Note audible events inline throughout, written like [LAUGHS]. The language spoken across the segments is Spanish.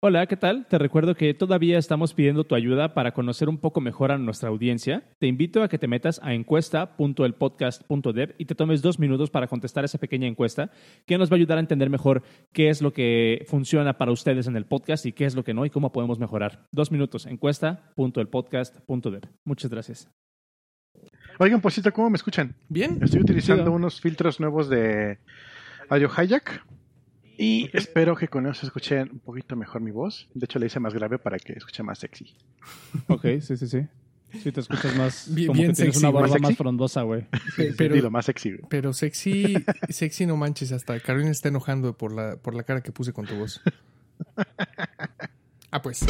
Hola, ¿qué tal? Te recuerdo que todavía estamos pidiendo tu ayuda para conocer un poco mejor a nuestra audiencia. Te invito a que te metas a encuesta.elpodcast.dev y te tomes dos minutos para contestar esa pequeña encuesta que nos va a ayudar a entender mejor qué es lo que funciona para ustedes en el podcast y qué es lo que no y cómo podemos mejorar. Dos minutos, encuesta.elpodcast.dev. Muchas gracias. Oigan, por cierto, ¿cómo me escuchan? Bien. Estoy utilizando Chido. unos filtros nuevos de Audio Hijack y espero que con eso se escuche un poquito mejor mi voz. De hecho, le hice más grave para que escuche más sexy. Ok, sí, sí, sí. Sí, te escuchas más [LAUGHS] Bien- como bien que tienes sexy, una ¿más barba más frondosa, güey. Pero, pero, más sexy. güey. pero sexy, [LAUGHS] sexy no manches, hasta Carolina está enojando por la, por la cara que puse con tu voz. [LAUGHS] Ah, pues.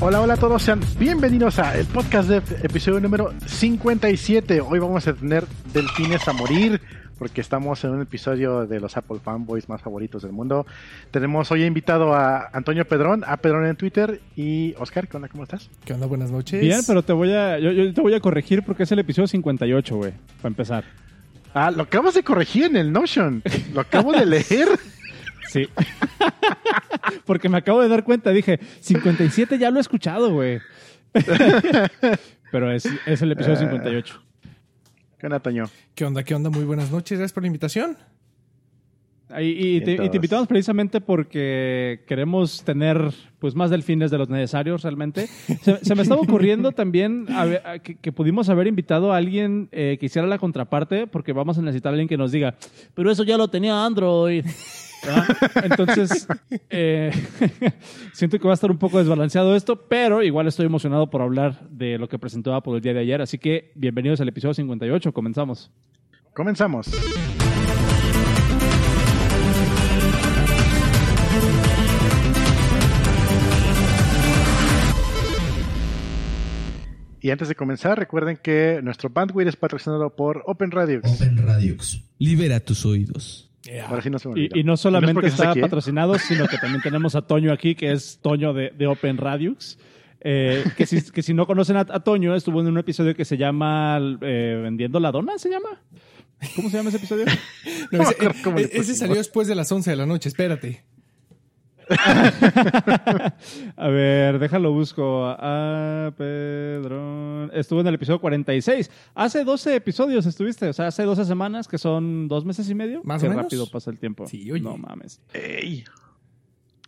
Hola, hola a todos, sean bienvenidos a el podcast de episodio número 57. Hoy vamos a tener delfines a morir porque estamos en un episodio de los Apple fanboys más favoritos del mundo. Tenemos hoy invitado a Antonio Pedrón, a Pedrón en Twitter y Oscar, ¿qué onda? ¿Cómo estás? ¿Qué onda? Buenas noches. Bien, pero te voy a, yo, yo te voy a corregir porque es el episodio 58, güey, para empezar. Ah, lo acabas de corregir en el Notion. Lo acabo de leer. [LAUGHS] Sí. [LAUGHS] Porque me acabo de dar cuenta, dije, 57 ya lo he escuchado, güey. [LAUGHS] Pero es, es el episodio 58. ¿Qué onda, Toño? ¿Qué onda? ¿Qué onda? Muy buenas noches. Gracias por la invitación. Y, y te, y te invitamos precisamente porque queremos tener pues más delfines de los necesarios realmente. Se, se me estaba ocurriendo [LAUGHS] también a ver, a que, que pudimos haber invitado a alguien eh, que hiciera la contraparte porque vamos a necesitar a alguien que nos diga, pero eso ya lo tenía Android. ¿Verdad? Entonces, [LAUGHS] eh, [LAUGHS] siento que va a estar un poco desbalanceado esto, pero igual estoy emocionado por hablar de lo que presentó Apple el día de ayer. Así que bienvenidos al episodio 58. Comenzamos. Comenzamos. Y antes de comenzar, recuerden que nuestro bandwidth es patrocinado por Open Radio. Open Radiux. Libera tus oídos. Ahora sí no se me Y, no solamente está aquí, ¿eh? patrocinado, sino que también tenemos a Toño aquí, que es Toño de, de Open Radiux. Eh, que, si, que si no conocen a, a Toño, estuvo en un episodio que se llama eh, Vendiendo la Dona, ¿se llama? ¿Cómo se llama ese episodio? [LAUGHS] No, ese, pusimos. salió después de las 11 de la noche. Espérate. [LAUGHS] A ver, déjalo busco. Ah, Pedro. Estuvo en el episodio 46. Hace 12 episodios estuviste, o sea, hace 12 semanas, que son dos meses y medio. Más Qué o menos. rápido pasa el tiempo. Sí, oye. No mames. Ey.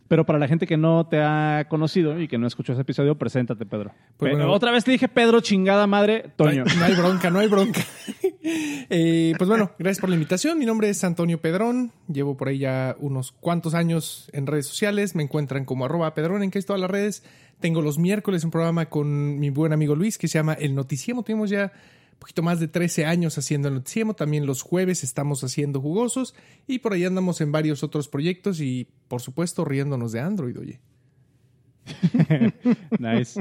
Pero para la gente que no te ha conocido y que no escuchó ese episodio, preséntate, Pedro. Pues bueno. Otra vez te dije Pedro, chingada madre, No hay, Toño. no hay bronca, no hay bronca. [LAUGHS] Eh, pues bueno, gracias por la invitación. Mi nombre es Antonio Pedrón. Llevo por ahí ya unos cuantos años en redes sociales. Me encuentran como arroba Pedrón en casi todas las redes. Tengo los miércoles un programa con mi buen amigo Luis que se llama El Noticiemo. Tenemos ya poquito más de 13 años haciendo El Noticiemo. También los jueves estamos haciendo jugosos. Y por ahí andamos en varios otros proyectos y, por supuesto, riéndonos de Android, oye. [LAUGHS] Nice.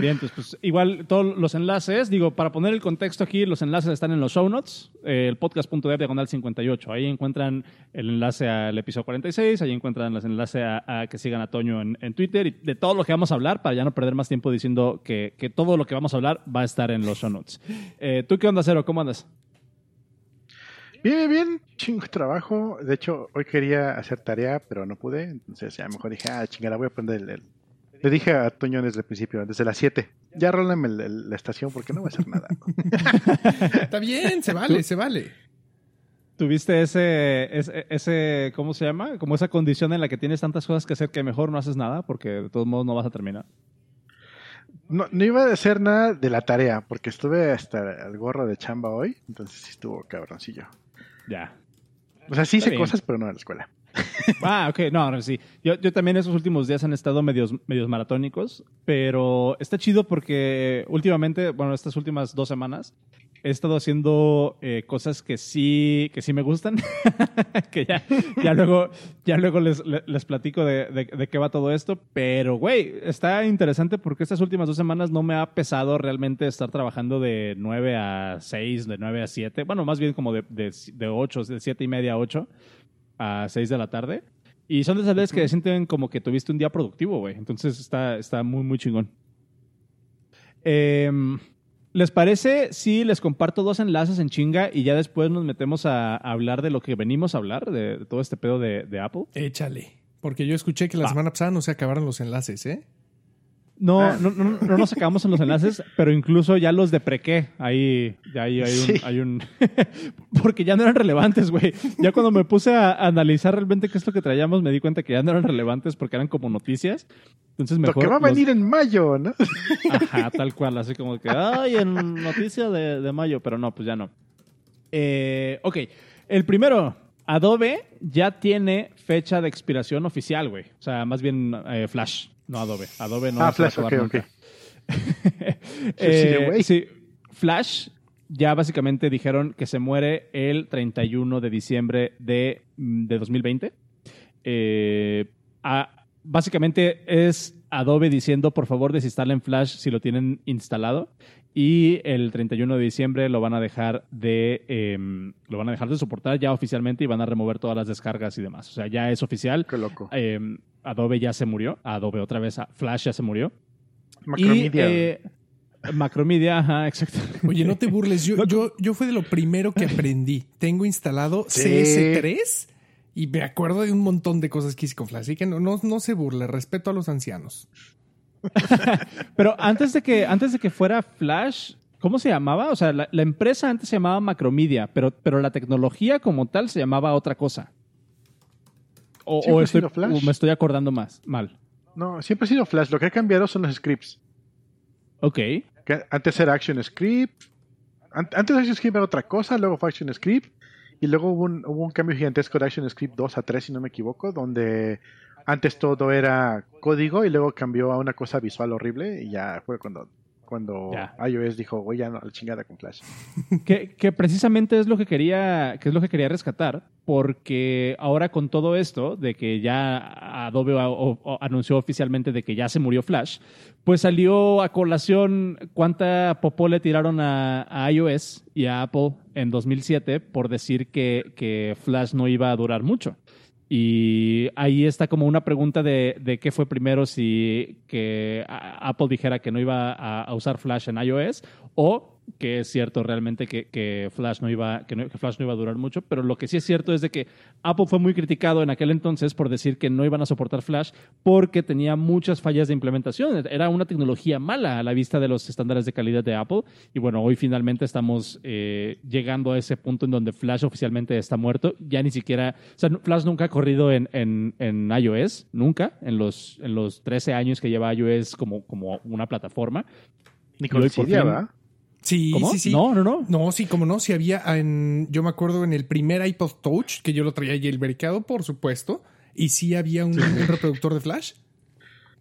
Bien, pues, pues, igual todos los enlaces, digo, para poner el contexto aquí, los enlaces están en los show notes, eh, el podcast.dev diagonal 58. Ahí encuentran el enlace al episodio 46, ahí encuentran los enlaces a, que sigan a Toño en, en Twitter y de todo lo que vamos a hablar, para ya no perder más tiempo diciendo que, que todo lo que vamos a hablar va a estar en los show notes. Eh, ¿Tú qué onda, Cero? ¿Cómo andas? Bien, bien. Chingo trabajo. De hecho, hoy quería hacer tarea, pero no pude. Entonces, ya mejor dije, ah, chingada, voy a el. el- Le dije a Toño desde el principio, desde las 7. Ya rólame la estación porque no voy a hacer nada. [LAUGHS] Está bien, se vale, se vale. ¿Tuviste ese, ese, ese, ¿cómo se llama? Como esa condición en la que tienes tantas cosas que hacer que mejor no haces nada porque de todos modos no vas a terminar. No, no iba a hacer nada de la tarea porque estuve hasta el gorro de chamba hoy. Entonces, sí estuvo cabroncillo. Ya. O sea, sí Está hice bien. cosas, pero no en la escuela. Ah, ok, no, sí. Yo, yo también esos últimos días han estado medios, medios maratónicos, pero está chido porque últimamente, bueno, estas últimas dos semanas, he estado haciendo eh, cosas que sí, que sí me gustan, [LAUGHS] que ya, ya luego, ya luego les, les platico de, de, de qué va todo esto, pero güey, está interesante porque estas últimas dos semanas no me ha pesado realmente estar trabajando de 9 a 6, de 9 a 7, bueno, más bien como de, de, de 8, de 7 y media a 8 a 6 de la tarde. Y son de esas veces que sienten como que tuviste un día productivo, güey. Entonces está, está muy, muy chingón. Em, ¿Les parece si les comparto dos enlaces en chinga y ya después nos metemos a, a hablar de lo que venimos a hablar, de, de todo este pedo de, de Apple? Échale. Porque yo escuché que la Va. semana pasada no se acabaron los enlaces, ¿eh? No, Ah. no, no, no nos acabamos en los enlaces, [LAUGHS] pero incluso ya los deprequé. Ahí, ya ahí hay un, Sí. hay un [LAUGHS] porque ya no eran relevantes, güey. Ya cuando me puse a analizar realmente qué es lo que traíamos, me di cuenta que ya no eran relevantes porque eran como noticias. Entonces Lo mejor que va a los- venir en mayo, ¿no? [LAUGHS] Ajá, tal cual, así como que, ay, en noticia de, de mayo, pero no, pues ya no. Eh, ok, el primero, Adobe ya tiene fecha de expiración oficial, güey. O sea, más bien eh, Flash, no Adobe. Adobe no Ah, Flash, ok, nunca. [LAUGHS] Sí, Eh, sí, Flash ya básicamente dijeron que se muere el 31 de diciembre de, mm, de 2020. Eh, a- básicamente es Adobe diciendo, por favor, desinstalen Flash si lo tienen instalado. Y el 31 de diciembre lo van a dejar de em, lo van a dejar de soportar ya oficialmente y van a remover todas las descargas y demás. O sea, ya es oficial. Qué loco. Em, Adobe ya se murió. Adobe otra vez. Flash ya se murió. Macromedia. Y, eh, Macromedia, ajá, exacto. Oye, no te burles. Yo, [LAUGHS] yo, yo fue de lo primero que aprendí. Tengo instalado Sí. CS3 y me acuerdo de un montón de cosas que hice con Flash. Así que no, no, no se burle. Respeto a los ancianos. [LAUGHS] Pero antes de que, antes de que fuera Flash, ¿cómo se llamaba? O sea, la, la empresa antes se llamaba Macromedia, pero, pero la tecnología como tal se llamaba otra cosa. O, Siempre o ha estoy- sido Flash. o me estoy acordando más, mal. No, siempre ha sido Flash. Lo que ha cambiado son los scripts. Ok. Que antes era Action Script. An- Antes Action Script era otra cosa, luego fue Action Script. Y luego hubo un, hubo un cambio gigantesco de Action Script 2 a 3, si no me equivoco, donde antes todo era código y luego cambió a una cosa visual horrible. Y ya fue cuando, cuando Ya. iOS dijo, oye, ya no, a la chingada con Flash. [LAUGHS] Que, que precisamente es lo que quería, que es lo que quería rescatar, porque ahora con todo esto de que ya Adobe o- o- o anunció oficialmente de que ya se murió Flash, pues salió a colación cuánta popó le tiraron a, a iOS y a Apple en 2007 por decir que, que Flash no iba a durar mucho. Y ahí está como una pregunta de, de qué fue primero, si que Apple dijera que no iba a, a usar Flash en iOS o que es cierto realmente que, que Flash no iba que, no- que Flash no iba a durar mucho, pero lo que sí es cierto es de que Apple fue muy criticado en aquel entonces por decir que no iban a soportar Flash porque tenía muchas fallas de implementación. Era una tecnología mala a la vista de los estándares de calidad de Apple. Y bueno, hoy finalmente estamos eh, llegando a ese punto en donde Flash oficialmente está muerto. Ya ni siquiera, o sea, Flash nunca ha corrido en, en, en iOS, nunca, en los, en los 13 años que lleva iOS como, como una plataforma. Ni con Cydia, ¿verdad? Sí, ¿Cómo? sí, sí. No, no, no. No, sí, como no, sí había en, yo me acuerdo en el primer iPod Touch, que yo lo traía jailbreakado, por supuesto, y sí había un, un reproductor de Flash,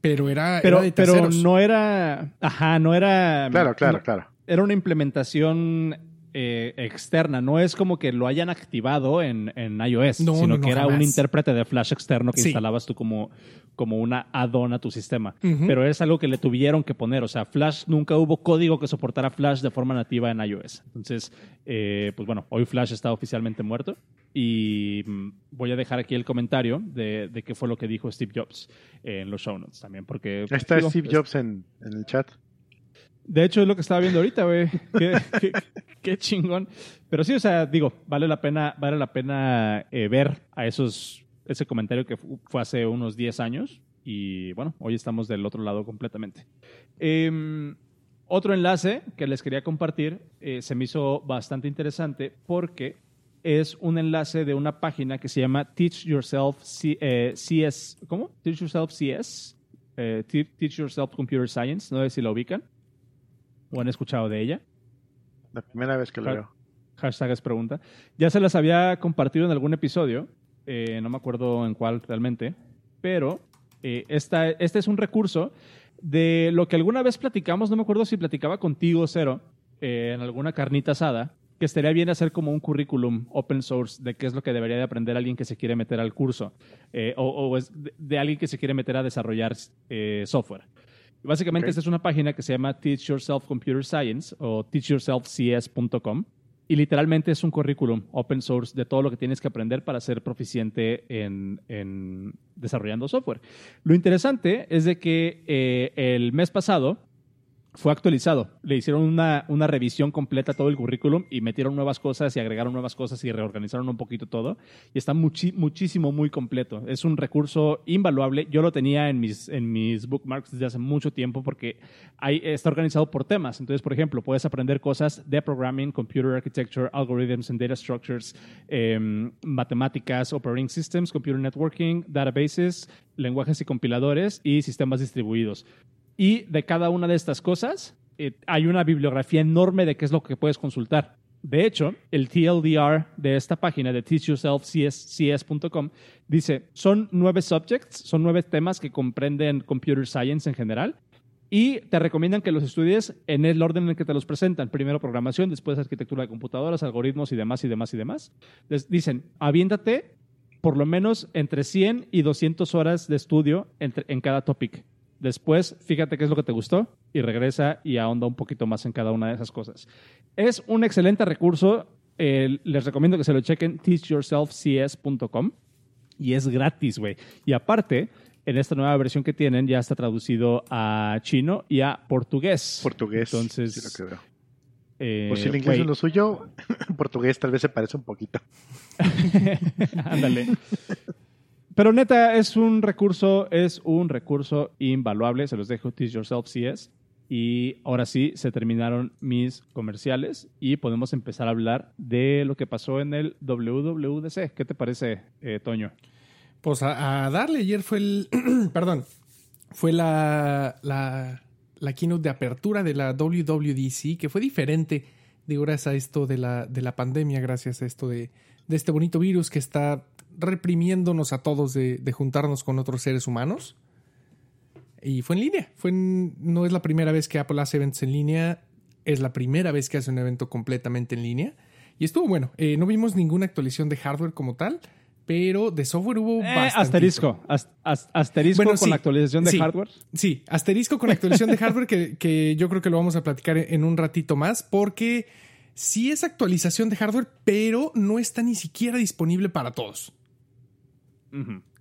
pero era, Pero, era de pero no era. Ajá, no era. Claro, claro, no- claro. era una implementación eh, externa. No es como que lo hayan activado en, en iOS, No, sino no, no, que era un intérprete de Flash externo que Sí. instalabas tú como, como una add-on a tu sistema. Pero es algo que le tuvieron que poner. O sea, Flash nunca hubo código que soportara Flash de forma nativa en iOS. Entonces, eh, pues bueno, hoy Flash está oficialmente muerto. Y mm, voy a dejar aquí el comentario de, de qué fue lo que dijo Steve Jobs en los show notes también. Porque, Ahí está digo, Steve es- Jobs en, en el chat. de hecho, es lo que estaba viendo ahorita, güey. [LAUGHS] Qué, qué- [LAUGHS] qué chingón. Pero sí, o sea, digo, vale la pena, vale la pena eh, ver a esos, ese comentario que fu- fue hace unos 10 años. Y bueno, hoy estamos del otro lado completamente. Em, otro enlace que les quería compartir eh, se me hizo bastante interesante porque es un enlace de una página que se llama Teach Yourself C- eh, CS. ¿Cómo? Teach Yourself CS. eh, Te- Teach Yourself Computer Science. No sé si la ubican o han escuchado de ella. La primera vez que lo Ja- veo. Hashtag es pregunta. Ya se las había compartido en algún episodio, eh, no me acuerdo en cuál realmente, pero eh, esta, este es un recurso de lo que alguna vez platicamos, no me acuerdo si platicaba contigo, Cero, eh, en alguna carnita asada, que estaría bien hacer como un currículum open source de qué es lo que debería de aprender alguien que se quiere meter al curso, eh, o, o es de, de alguien que se quiere meter a desarrollar eh, software. Básicamente, esta es una página que se llama Teach Yourself Computer Science o teachyourselfcs.com y literalmente es un currículum open source de todo lo que tienes que aprender para ser proficiente en, en desarrollando software. Lo interesante es de que eh, el mes pasado fue actualizado. Le hicieron una, una revisión completa todo el currículum y metieron nuevas cosas y agregaron nuevas cosas y reorganizaron un poquito todo. Y está muchísimo, muy completo. Es un recurso invaluable. Yo lo tenía en mis, en mis bookmarks desde hace mucho tiempo porque ahí está organizado por temas. Entonces, por ejemplo, puedes aprender cosas de programming, computer architecture, algorithms and data structures, em, matemáticas, operating systems, computer networking, databases, lenguajes y compiladores y sistemas distribuidos. Y de cada una de estas cosas eh, hay una bibliografía enorme de qué es lo que puedes consultar. De hecho, el TLDR de esta página de teachyourselfcs.com dice, son nueve subjects, son nueve temas que comprenden computer science en general y te recomiendan que los estudies en el orden en el que te los presentan. Primero programación, después arquitectura de computadoras, algoritmos y demás y demás y demás. Les dicen, aviéntate por lo menos entre 100 y 200 horas de estudio entre- en cada topic. Después, fíjate qué es lo que te gustó y regresa y ahonda un poquito más en cada una de esas cosas. Es un excelente recurso. eh, les recomiendo que se lo chequen, teachyourselfcs.com. Y es gratis, güey. Y aparte, en esta nueva versión que tienen, ya está traducido a chino y a portugués. Portugués. Entonces, sí lo que veo. eh, si el inglés es lo suyo, [LAUGHS] portugués tal vez se parece un poquito. [LAUGHS] Ándale. Pero neta, es un recurso, es un recurso invaluable. Se los dejo, Teach Yourself CS. Y ahora sí, se terminaron mis comerciales y podemos empezar a hablar de lo que pasó en el WWDC. ¿Qué te parece, eh, Toño? Pues a, darle, ayer fue el, [CLEARS THROAT] perdón, fue la, la, la keynote de apertura de la WWDC, que fue diferente, digo, gracias a esto de la, de la pandemia, gracias a esto de, de este bonito virus que está reprimiéndonos a todos de, de juntarnos con otros seres humanos. Y fue en línea, fue en- no es la primera vez que Apple hace eventos en línea, es la primera vez que hace un evento completamente en línea. Y estuvo bueno, Eh, no vimos ninguna actualización de hardware como tal, pero de software hubo Eh, asterisco. As- as- asterisco Bueno, con sí, la actualización de sí. hardware. Sí, asterisco con actualización de hardware que, que yo creo que lo vamos a platicar en un ratito más porque sí es actualización de hardware, pero no está ni siquiera disponible para todos.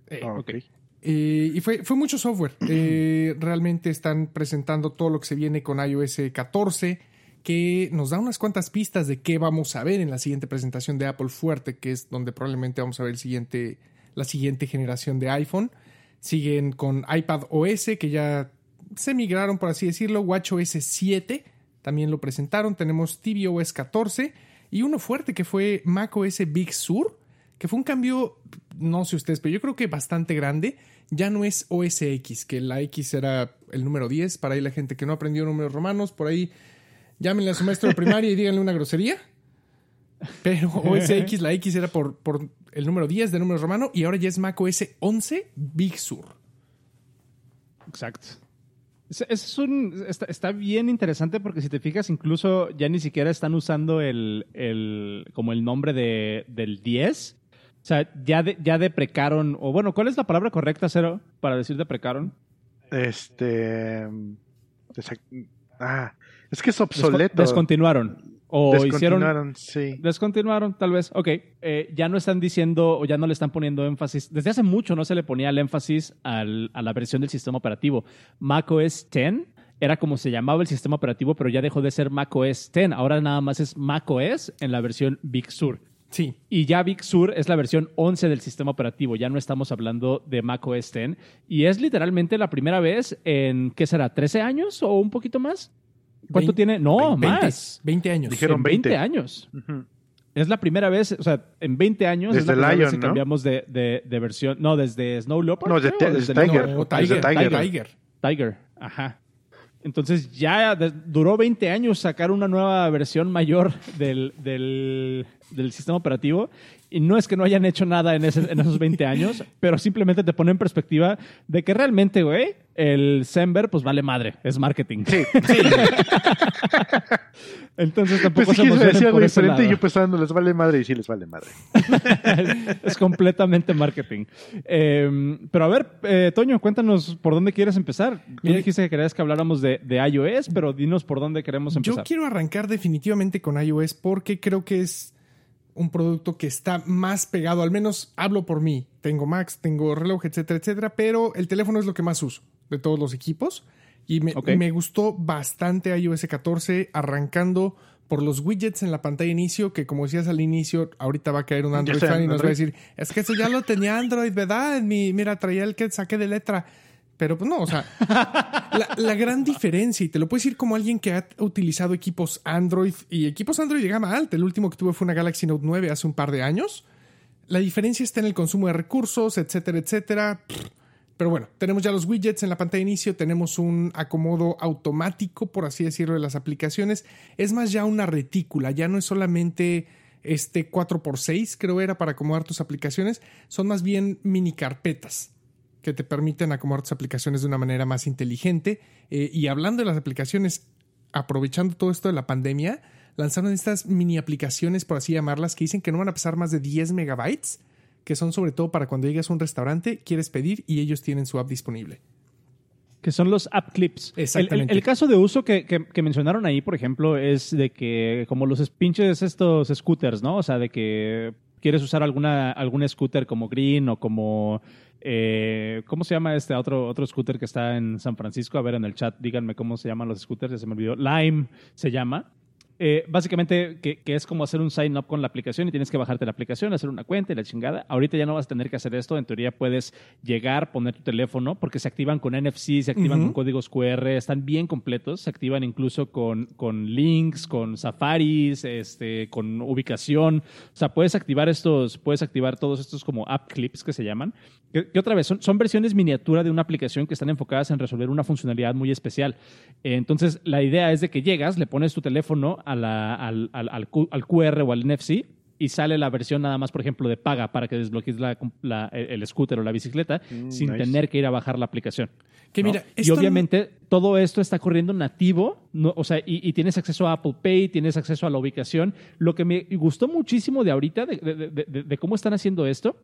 Eh, Ah, ok. ok. eh, y fue, fue mucho software. Eh, realmente están presentando todo lo que se viene con iOS 14, que nos da unas cuantas pistas de qué vamos a ver en la siguiente presentación de Apple fuerte, que es donde probablemente vamos a ver el siguiente, la siguiente generación de iPhone. Siguen con iPad OS, que ya se migraron, por así decirlo. WatchOS 7 también lo presentaron. Tenemos tvOS 14 y uno fuerte que fue macOS Big Sur, que fue un cambio, no sé ustedes, pero yo creo que bastante grande. Ya no es OS X, que la X era el número 10. Para ahí la gente que no aprendió números romanos, por ahí llámenle a su maestro de primaria y díganle una grosería. Pero [LAUGHS] OS X, la X era por, por el número 10 de números romano y ahora ya es macOS 11 Big Sur. Exacto. Es, es un, está, está bien interesante porque si te fijas, incluso ya ni siquiera están usando el, el como el nombre de, del 10. O sea, ya, de- ya deprecaron, o bueno, ¿cuál es la palabra correcta, Cero, para decir deprecaron? Este. Ah, es que es obsoleto. Descontinuaron. O hicieron... Descontinuaron, sí. Descontinuaron, tal vez. Ok. Eh, ya no están diciendo o ya no le están poniendo énfasis. Desde hace mucho no se le ponía el énfasis al- a la versión del sistema operativo. macOS 10 era como se llamaba el sistema operativo, pero ya dejó de ser macOS 10. Ahora nada más es macOS en la versión Big Sur. Sí, Y ya Big Sur es la versión 11 del sistema operativo. Ya no estamos hablando de macOS 10. Y es literalmente la primera vez en, ¿qué será? ¿13 años o un poquito más? ¿Cuánto Vein- tiene? No, 20, más. 20 años. Dijeron en 20 20. años. Ujú. Es la primera vez, o sea, en 20 años es Desde la primera Lion, vez que ¿no? cambiamos de, de- de versión. No, desde Snow Leopard. No, de- creo, o desde Tiger. No, Desde Tiger, Tiger. Tiger. Tiger, ajá. Entonces ya duró 20 años sacar una nueva versión mayor del, del, del sistema operativo. Y no es que no hayan hecho nada en, ese- en esos 20 años, pero simplemente te pone en perspectiva de que realmente, güey, el Sember, pues vale madre, es marketing. Sí. [LAUGHS] Entonces tampoco Pues sí, se decía algo diferente y yo pensando, les vale madre y sí les vale madre. [LAUGHS] es completamente marketing. Eh, pero a ver, eh, Toño, cuéntanos por dónde quieres empezar. Tú Mira- dijiste que querías que habláramos de, de iOS, pero dinos por dónde queremos Yo empezar. quiero arrancar definitivamente con iOS porque creo que es un producto que está más pegado, al menos hablo por mí. Tengo Macs, tengo reloj, etcétera, etcétera, pero el teléfono es lo que más uso de todos los equipos. Y me, gustó bastante iOS 14, arrancando por los widgets en la pantalla de inicio, que como decías al inicio, ahorita va a caer un Android fan y nos va a decir, es que eso ya lo tenía Android, ¿verdad? En mi, mira, traía el que saqué de letra. Pero pues no, o sea, [LAUGHS] la, la gran diferencia, y te lo puedo decir como alguien que ha utilizado equipos Android y equipos Android de gama alta, el último que tuve fue una Galaxy Note 9 hace un par de años. La diferencia está en el consumo de recursos, etcétera, etcétera. Pero bueno, tenemos ya los widgets en la pantalla de inicio, tenemos un acomodo automático, por así decirlo, de las aplicaciones. Es más ya una retícula, ya no es solamente este 4x6, creo era, para acomodar tus aplicaciones, son más bien mini carpetas que te permiten acomodar tus aplicaciones de una manera más inteligente. Eh, y hablando de las aplicaciones, aprovechando todo esto de la pandemia, lanzaron estas mini aplicaciones, por así llamarlas, que dicen que no van a pesar más de 10 megabytes, que son sobre todo para cuando llegas a un restaurante, quieres pedir y ellos tienen su app disponible. Que son los app clips. Exactamente. El, el caso de uso que, que- que mencionaron ahí, por ejemplo, es de que como los es- pinches estos scooters, ¿no? O sea, de que quieres usar alguna, algún scooter como Green o como... eh, ¿Cómo se llama este otro, otro scooter que está en San Francisco? A ver, en el chat, díganme cómo se llaman los scooters, ya se me olvidó. Lime se llama. Eh, básicamente, que, que es como hacer un sign up con la aplicación y tienes que bajarte la aplicación, hacer una cuenta y la chingada. Ahorita ya no vas a tener que hacer esto. En teoría puedes llegar, poner tu teléfono, porque se activan con NFC, se activan con códigos QR, están bien completos. Se activan incluso con, con links, con safaris, este, con ubicación. O sea, puedes activar estos, puedes activar todos estos como app clips que se llaman. Que, que otra vez, son, son versiones miniatura de una aplicación que están enfocadas en resolver una funcionalidad muy especial. Entonces, la idea es de que llegas, le pones tu teléfono a la- al, al- al Q- al QR o al NFC y sale la versión nada más, por ejemplo, de paga para que desbloquees la- la- el scooter o la bicicleta Mm, sin nice. tener que ir a bajar la aplicación. Que ¿no? mira, y no- obviamente todo esto está corriendo nativo, ¿no? o sea, y, y tienes acceso a Apple Pay, tienes acceso a la ubicación. Lo que me gustó muchísimo de ahorita, de, de- de- de- de cómo están haciendo esto,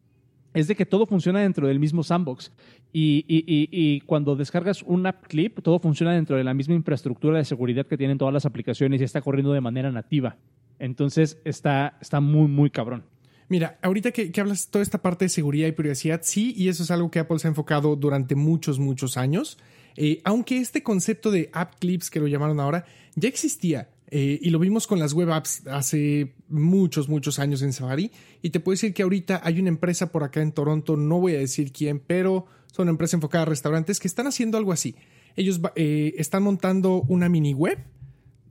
es de que todo funciona dentro del mismo sandbox. Y, y- y- y cuando descargas un app clip, todo funciona dentro de la misma infraestructura de seguridad que tienen todas las aplicaciones y está corriendo de manera nativa. Entonces está, está muy, muy cabrón. Mira, ahorita que, que hablas toda esta parte de seguridad y privacidad, sí, y eso es algo que Apple se ha enfocado durante muchos, muchos años. Eh, aunque este concepto de app clips, que lo llamaron ahora, ya existía. Eh, y lo vimos con las web apps hace muchos, muchos años en Safari. Y te puedo decir que ahorita hay una empresa por acá en Toronto, no voy a decir quién, pero son una empresa enfocada a restaurantes que están haciendo algo así. Ellos eh, están montando una mini web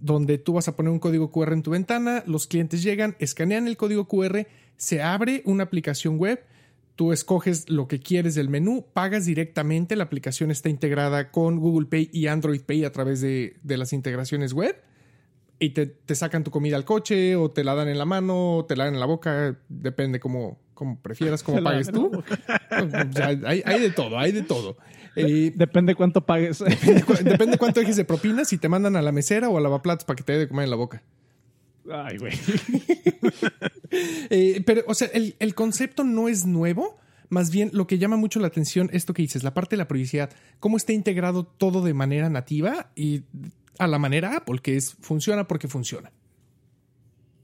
donde tú vas a poner un código QR en tu ventana, los clientes llegan, escanean el código QR, se abre una aplicación web, tú escoges lo que quieres del menú, pagas directamente, la aplicación está integrada con Google Pay y Android Pay a través de, de las integraciones web y te, te sacan tu comida al coche o te la dan en la mano o te la dan en la boca, depende cómo, cómo prefieras, cómo [LAUGHS] pagues tú. Ya, hay, hay de todo, hay de todo. Eh, Depende cuánto pagues. Depende [LAUGHS] cuánto dejes de propina, si te mandan a la mesera o a lavaplatos para que te dé de comer en la boca. Ay, güey. [LAUGHS] Eh, pero, o sea, el, el concepto no es nuevo. Más bien, lo que llama mucho la atención, esto que dices, la parte de la privacidad, cómo está integrado todo de manera nativa y a la manera Apple, que es funciona porque funciona.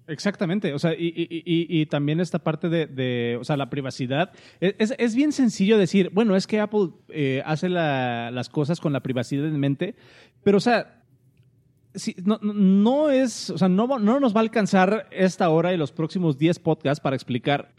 Exactamente, o sea, y, y- también esta parte de, de, o sea, la privacidad. Es, es- es bien sencillo decir, bueno, es que Apple eh, hace la- las cosas con la privacidad en mente, pero, o sea, no, no- es, o sea, no, no nos va a alcanzar esta hora y los próximos 10 podcasts para explicar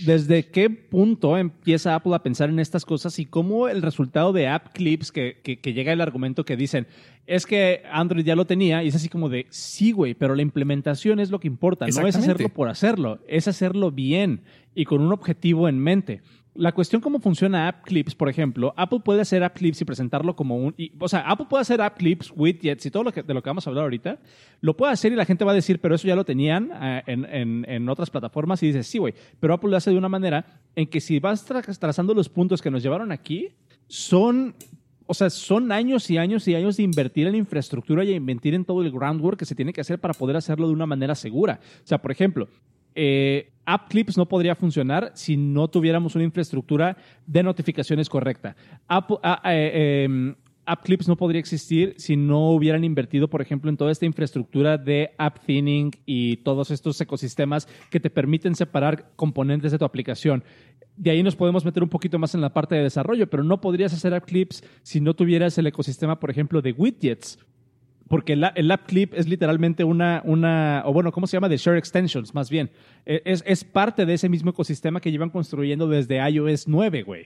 desde qué punto empieza Apple a pensar en estas cosas y cómo el resultado de App Clips, que, que- que llega el argumento que dicen, es que Android ya lo tenía, y es así como de, sí, güey, pero la implementación es lo que importa, no es hacerlo por hacerlo, es hacerlo bien y con un objetivo en mente. La cuestión cómo funciona App Clips, por ejemplo, Apple puede hacer App Clips y presentarlo como un... o sea, Apple puede hacer App Clips, widgets y todo lo que, de lo que vamos a hablar ahorita. Lo puede hacer y la gente va a decir, pero eso ya lo tenían eh, en, en- en otras plataformas y dices, sí, güey, pero Apple lo hace de una manera en que si vas tra- trazando los puntos que nos llevaron aquí, son... O sea, son años y años y años de invertir en infraestructura y invertir en todo el groundwork que se tiene que hacer para poder hacerlo de una manera segura. O sea, por ejemplo, eh, App Clips no podría funcionar si no tuviéramos una infraestructura de notificaciones correcta. Apple- ah, eh, eh, App Clips no podría existir si no hubieran invertido, por ejemplo, en toda esta infraestructura de app thinning y todos estos ecosistemas que te permiten separar componentes de tu aplicación. De ahí nos podemos meter un poquito más en la parte de desarrollo, pero no podrías hacer App Clips si no tuvieras el ecosistema, por ejemplo, de widgets. Porque el, el App Clip es literalmente una, una, o bueno, ¿cómo se llama? De Share Extensions, más bien. E, Es, es parte de ese mismo ecosistema que llevan construyendo desde iOS 9, güey.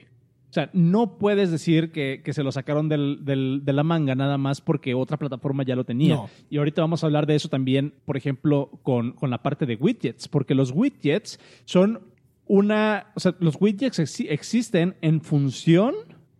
O sea, no puedes decir que, que se lo sacaron del- del- de la manga nada más porque otra plataforma ya lo tenía. No. Y ahorita vamos a hablar de eso también, por ejemplo, con, con la parte de widgets, porque los widgets son una, o sea, los widgets exi- existen en función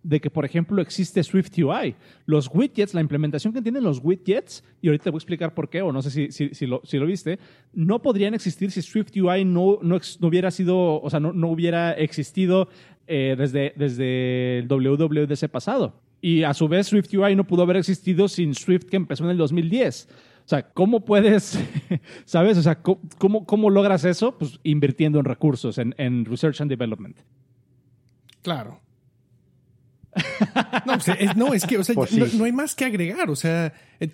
de que, por ejemplo, existe Swift UI. Los widgets, la implementación que tienen los widgets, y ahorita te voy a explicar por qué, o no sé si, si, si lo, si lo viste, no podrían existir si Swift UI no, no, no hubiera sido, o sea, no, no hubiera existido eh, desde, desde el WWDC pasado. Y a su vez, Swift UI no pudo haber existido sin Swift que empezó en el 2010. O sea, ¿cómo puedes, [LAUGHS] sabes? O sea, ¿cómo, cómo, cómo logras eso? Pues invirtiendo en recursos, en, en research and development. Claro. [LAUGHS] No, pues, es, no, es que, o sea, Pues no, sí. no hay más que agregar. O sea, eh,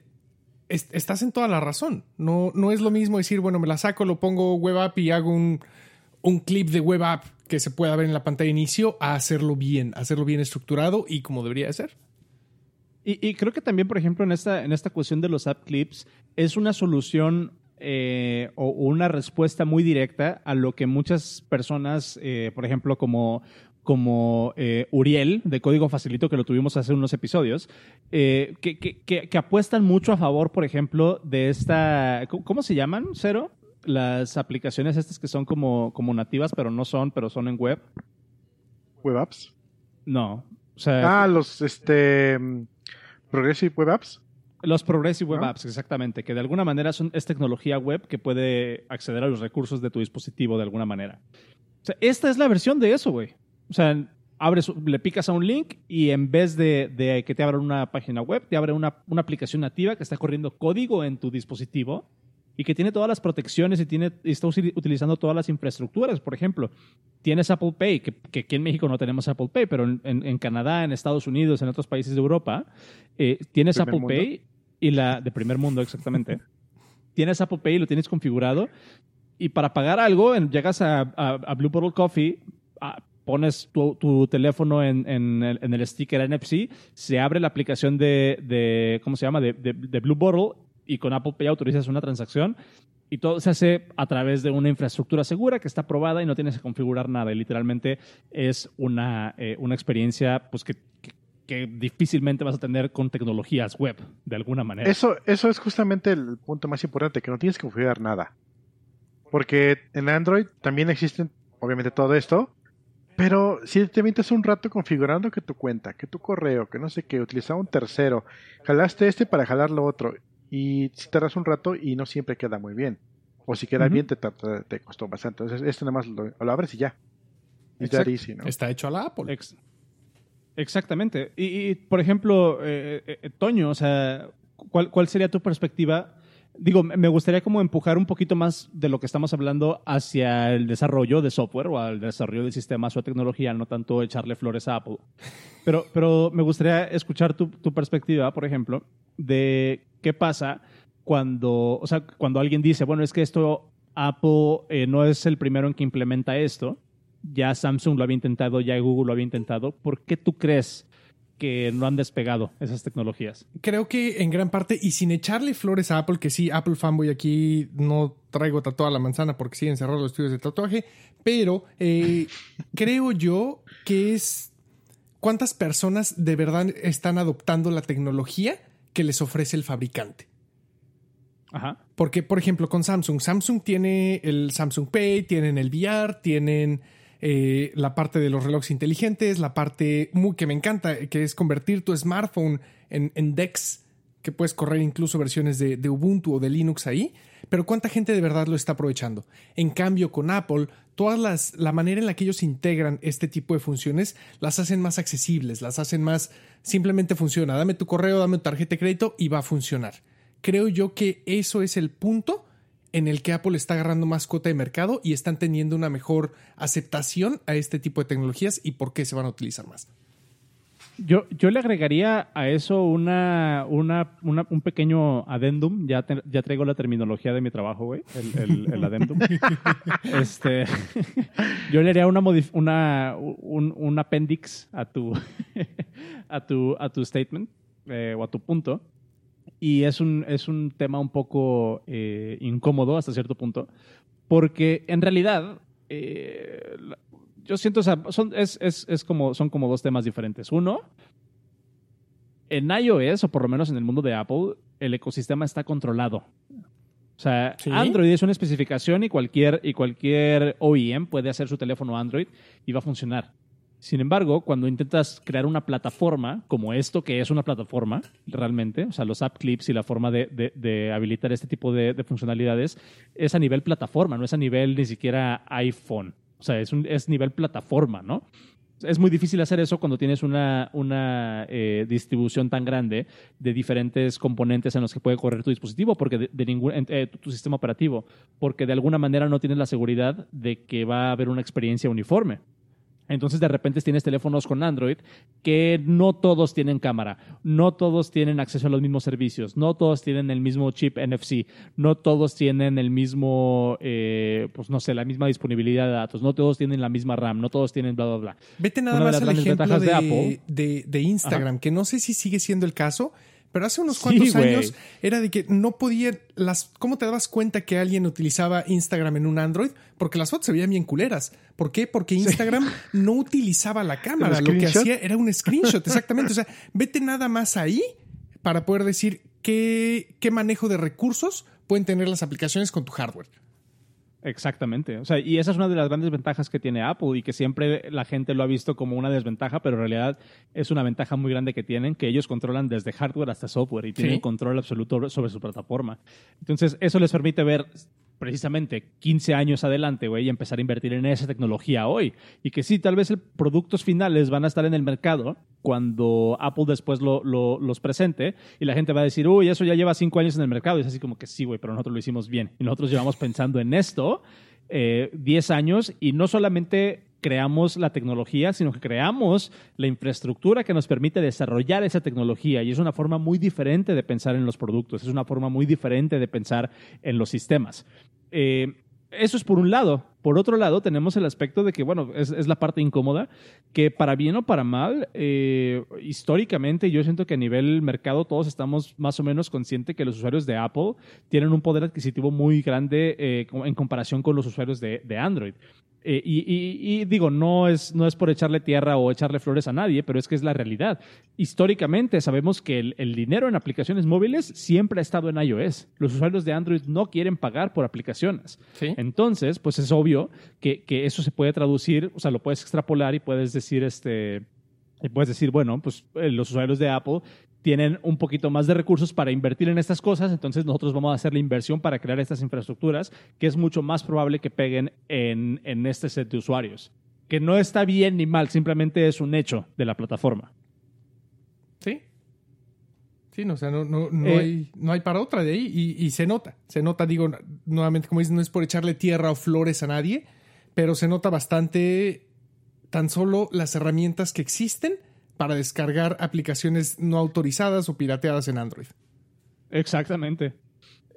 es- estás en toda la razón. No, no es lo mismo decir, bueno, me la saco, lo pongo web app y hago un, un clip de web app que se pueda ver en la pantalla de inicio a hacerlo bien, hacerlo bien estructurado y como debería de ser. Y, y creo que también, por ejemplo, en esta, en esta cuestión de los app clips, es una solución eh, o, o una respuesta muy directa a lo que muchas personas, eh, por ejemplo, como, como eh, Uriel, de Código Facilito, que lo tuvimos hace unos episodios, eh, que, que- que- que apuestan mucho a favor, por ejemplo, de esta. ¿Cómo se llaman, Cero? Las aplicaciones estas que son como, como nativas, pero no son, pero son en web. Web apps. No. O sea, Ah, los este Progressive Web Apps. Los Progressive Web ¿No? Apps, exactamente, que de alguna manera son, es tecnología web que puede acceder a los recursos de tu dispositivo de alguna manera. O sea, esta es la versión de eso, güey. O sea, abres, le picas a un link y en vez de, de que te abra una página web, te abre una, una aplicación nativa que está corriendo código en tu dispositivo y que tiene todas las protecciones y, tiene, y está utilizando todas las infraestructuras. Por ejemplo, tienes Apple Pay, que, que aquí en México no tenemos Apple Pay, pero en, en- en Canadá, en Estados Unidos, en otros países de Europa, eh, tienes Apple mundo. Pay y la de primer mundo, exactamente. [LAUGHS] tienes Apple Pay, lo tienes configurado y para pagar algo, llegas a, a- a Blue Bottle Coffee, a- pones tu, tu teléfono en, en el, en el sticker NFC, se abre la aplicación de, de ¿cómo se llama? De, de- de Blue Bottle y con Apple Pay autorizas una transacción y todo se hace a través de una infraestructura segura que está aprobada y no tienes que configurar nada. Y literalmente es una, eh, una experiencia pues, que, que- que difícilmente vas a tener con tecnologías web, de alguna manera. Eso, eso es justamente el punto más importante, que no tienes que configurar nada. Porque en Android también existen, obviamente, todo esto. Pero si te metes un rato configurando que tu cuenta, que tu correo, que no sé qué, utilizaba un tercero, jalaste este para jalar lo otro, y si tardas un rato y no siempre queda muy bien. O si queda bien, te, te, te costó bastante. Entonces, esto nada más lo, lo abres y ya. Y that easy, ¿no? Está hecho a la Apple. Ex- exactamente. Y, y, por ejemplo, eh, eh, Toño, o sea, ¿cuál, ¿cuál sería tu perspectiva? Digo, me gustaría como empujar un poquito más de lo que estamos hablando hacia el desarrollo de software o al desarrollo de sistemas o tecnología, no tanto echarle flores a Apple. Pero, pero me gustaría escuchar tu, tu perspectiva, por ejemplo, de qué pasa cuando, o sea, cuando alguien dice, bueno, es que esto Apple eh, no es el primero en que implementa esto, ya Samsung lo había intentado, ya Google lo había intentado. ¿Por qué tú crees que no han despegado esas tecnologías? Creo que en gran parte, y sin echarle flores a Apple, que sí, Apple fanboy aquí no traigo tatuada la manzana porque siguen cerrados los estudios de tatuaje, pero eh, [LAUGHS] creo yo que es cuántas personas de verdad están adoptando la tecnología que les ofrece el fabricante. Ajá. Porque, por ejemplo, con Samsung, Samsung tiene el Samsung Pay, tienen el VR, tienen eh, la parte de los relojes inteligentes, la parte muy que me encanta, que es convertir tu smartphone en, en DeX, que puedes correr incluso versiones de, de Ubuntu o de Linux ahí. Pero ¿cuánta gente de verdad lo está aprovechando? En cambio, con Apple, todas las, la manera en la que ellos integran este tipo de funciones las hacen más accesibles, las hacen más, simplemente funciona. Dame tu correo, dame tu tarjeta de crédito y va a funcionar creo yo que eso es el punto en el que Apple está agarrando más cuota de mercado y están teniendo una mejor aceptación a este tipo de tecnologías y por qué se van a utilizar más. Yo, yo le agregaría a eso una, una, una- un pequeño adendum. Ya, te- ya traigo la terminología de mi trabajo, güey. El, el, el adendum. [LAUGHS] este, yo le haría una, una un, un appendix a tu, [LAUGHS] a tu, a tu statement eh, o a tu punto. Y es un, es un tema un poco eh, incómodo hasta cierto punto. Porque en realidad, eh, yo siento, o sea, son, es, es, es como, son como dos temas diferentes. Uno, en iOS, o por lo menos en el mundo de Apple, el ecosistema está controlado. O sea, Sí. Android es una especificación y cualquier, y cualquier OEM puede hacer su teléfono Android y va a funcionar. Sin embargo, cuando intentas crear una plataforma como esto, que es una plataforma realmente, o sea, los app clips y la forma de, de- habilitar este tipo de, de funcionalidades, es a nivel plataforma, no es a nivel ni siquiera iPhone. O sea, es, un, es nivel plataforma, ¿no? Es muy difícil hacer eso cuando tienes una, una eh, distribución tan grande de diferentes componentes en los que puede correr tu dispositivo, porque de, de ningún, eh, tu, tu sistema operativo, porque de alguna manera no tienes la seguridad de que va a haber una experiencia uniforme. Entonces de repente tienes teléfonos con Android que no todos tienen cámara, no todos tienen acceso a los mismos servicios, no todos tienen el mismo chip NFC, no todos tienen el mismo, eh, pues no sé, la misma disponibilidad de datos, no todos tienen la misma RAM, no todos tienen bla, bla, bla. Vete nada Una más al ejemplo de, de- de Instagram, que no sé si sigue siendo el caso, pero hace unos cuantos años era de que no podía las ¿cómo te dabas cuenta que alguien utilizaba Instagram en un Android? Porque las fotos se veían bien culeras. ¿Por qué? Porque Instagram no utilizaba la [LAUGHS] cámara, ¿El lo que hacía era un screenshot, exactamente, o sea, vete nada más ahí para poder decir qué qué manejo de recursos pueden tener las aplicaciones con tu hardware. Exactamente. O sea, y esa es una de las grandes ventajas que tiene Apple y que siempre la gente lo ha visto como una desventaja, pero en realidad es una ventaja muy grande que tienen, que ellos controlan desde hardware hasta software y tienen Sí. control absoluto sobre su plataforma. Entonces, eso les permite ver precisamente 15 años adelante, güey, y empezar a invertir en esa tecnología hoy. Y que sí, tal vez el productos finales van a estar en el mercado cuando Apple después lo- lo- los presente y la gente va a decir, uy, eso ya lleva 5 años en el mercado. Y es así como que sí, güey, pero nosotros lo hicimos bien. Y nosotros llevamos pensando en esto eh, 10 años y no solamente creamos la tecnología, sino que creamos la infraestructura que nos permite desarrollar esa tecnología. Y es una forma muy diferente de pensar en los productos, es una forma muy diferente de pensar en los sistemas. Eh, eso es por un lado. Por otro lado, tenemos el aspecto de que, bueno, es, la parte incómoda, que para bien o para mal, eh, históricamente yo siento que a nivel mercado todos estamos más o menos conscientes que los usuarios de Apple tienen un poder adquisitivo muy grande eh, en comparación con los usuarios de Android. Eh, y, y- y digo, no es, no es por echarle tierra o echarle flores a nadie, pero es que es la realidad. Históricamente sabemos que el, el dinero en aplicaciones móviles siempre ha estado en iOS. Los usuarios de Android no quieren pagar por aplicaciones. Sí. Entonces, pues es obvio que, que eso se puede traducir, o sea, lo puedes extrapolar y puedes decir, este, y puedes decir, bueno, pues eh, los usuarios de Apple tienen un poquito más de recursos para invertir en estas cosas, entonces nosotros vamos a hacer la inversión para crear estas infraestructuras, que es mucho más probable que peguen en, en este set de usuarios. Que no está bien ni mal, simplemente es un hecho de la plataforma. Sí. Sí, no, o sea, no, no, no, Eh, hay, no hay para otra de ahí y, y se nota. Se nota, digo, nuevamente, como dices, no es por echarle tierra o flores a nadie, pero se nota bastante tan solo las herramientas que existen para descargar aplicaciones no autorizadas o pirateadas en Android. Exactamente.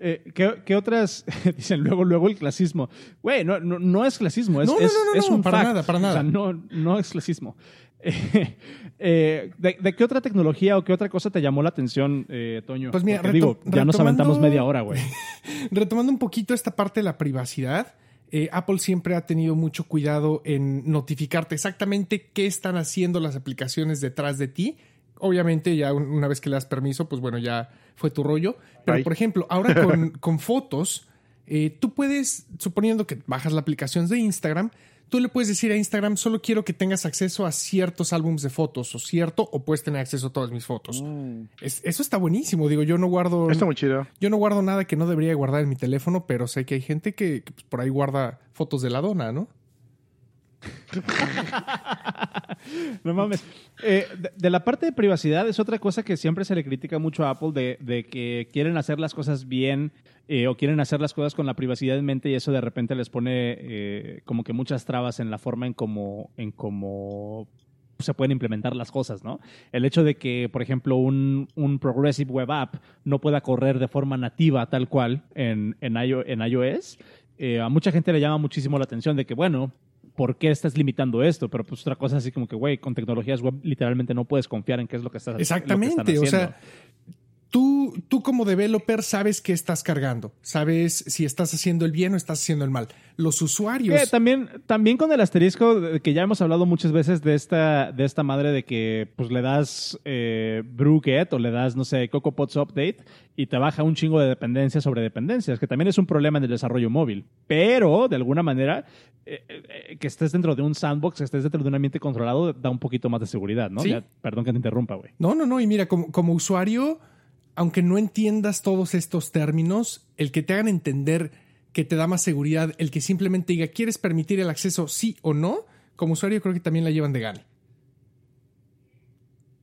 Eh, ¿qué, qué otras? [LAUGHS] Dicen luego, luego el clasismo. Güey, no, no, no es clasismo, es, No, no, es, es un para fact. nada, para nada. O sea, no, no es clasismo. Eh, [LAUGHS] eh, ¿de, de qué otra tecnología o qué otra cosa te llamó la atención, eh, Toño? Pues mira, digo, ya nos aventamos media hora, güey. [LAUGHS] Retomando un poquito esta parte de la privacidad, eh, Apple siempre ha tenido mucho cuidado en notificarte exactamente qué están haciendo las aplicaciones detrás de ti. Obviamente, ya un- una vez que le das permiso, pues bueno, ya fue tu rollo. Pero, por ejemplo, ahora con, [LAUGHS] con fotos, eh, tú puedes, suponiendo que bajas la aplicación de Instagram, tú le puedes decir a Instagram, solo quiero que tengas acceso a ciertos álbumes de fotos o cierto, o puedes tener acceso a todas mis fotos. Es- eso está buenísimo. Digo, yo no guardo... Está muy chido. Yo no guardo nada que no debería guardar en mi teléfono, pero sé que hay gente que, que, pues, por ahí guarda fotos de la dona, ¿no? [LAUGHS] No mames. Eh, de, la parte de privacidad es otra cosa que siempre se le critica mucho a Apple de, que quieren hacer las cosas bien eh, o quieren hacer las cosas con la privacidad en mente y eso de repente les pone eh, como que muchas trabas en la forma en cómo en se pueden implementar las cosas, ¿no? El hecho de que, por ejemplo, un, un Progressive Web App no pueda correr de forma nativa tal cual en, en, iOS, a mucha gente le llama muchísimo la atención de que, bueno, ¿por qué estás limitando esto? Pero pues otra cosa así como que, güey, con tecnologías web literalmente no puedes confiar en qué es lo que estás Exactamente, o sea, Tú, tú, como developer sabes qué estás cargando, sabes si estás haciendo el bien o estás haciendo el mal. Los usuarios. Eh, también, también con el asterisco que ya hemos hablado muchas veces de esta, de esta madre de que pues le das eh, Get o le das, no sé, CocoaPods Update y te baja un chingo de dependencias sobre dependencias, que también es un problema en el desarrollo móvil. Pero, de alguna manera, eh, eh, que estés dentro de un sandbox, que estés dentro de un ambiente controlado, da un poquito más de seguridad, ¿no? perdón que te interrumpa, güey. No, no, no. Y mira, como, como usuario aunque no entiendas todos estos términos, el que te hagan entender que te da más seguridad, el que simplemente diga, ¿quieres permitir el acceso sí o no? Como usuario creo que también la llevan de gana.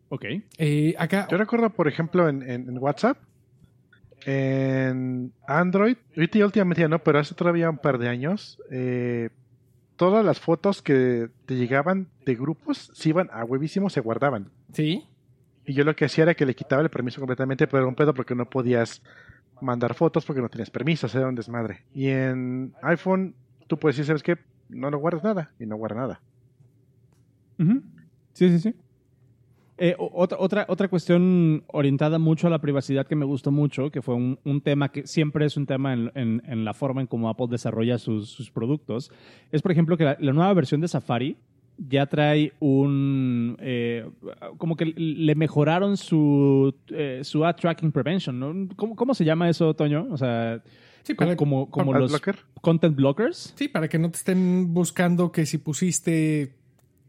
Ok. Eh, acá... Yo recuerdo, por ejemplo, en, WhatsApp, en Android, ahorita últimamente ya no, pero hace todavía un par de años, eh, todas las fotos que te llegaban de grupos, si iban a huevísimo, se guardaban. Sí. Y yo lo que hacía era que le quitaba el permiso completamente, pero era un pedo porque no podías mandar fotos porque no tenías permiso, era un desmadre. Y en iPhone tú puedes decir, ¿sabes qué? No lo guardas nada y no guarda nada. Sí, sí, sí. Eh, otra, otra, otra cuestión orientada mucho a la privacidad que me gustó mucho, que fue un, tema que siempre es un tema en, en, la forma en cómo Apple desarrolla sus, sus productos, es por ejemplo que la nueva versión de Safari ya trae un... Eh, como que le mejoraron su, eh, su ad tracking prevention, ¿no? ¿Cómo, se llama eso, Toño? O sea... Sí, para, como, como los content blockers. Sí, para que no te estén buscando que si pusiste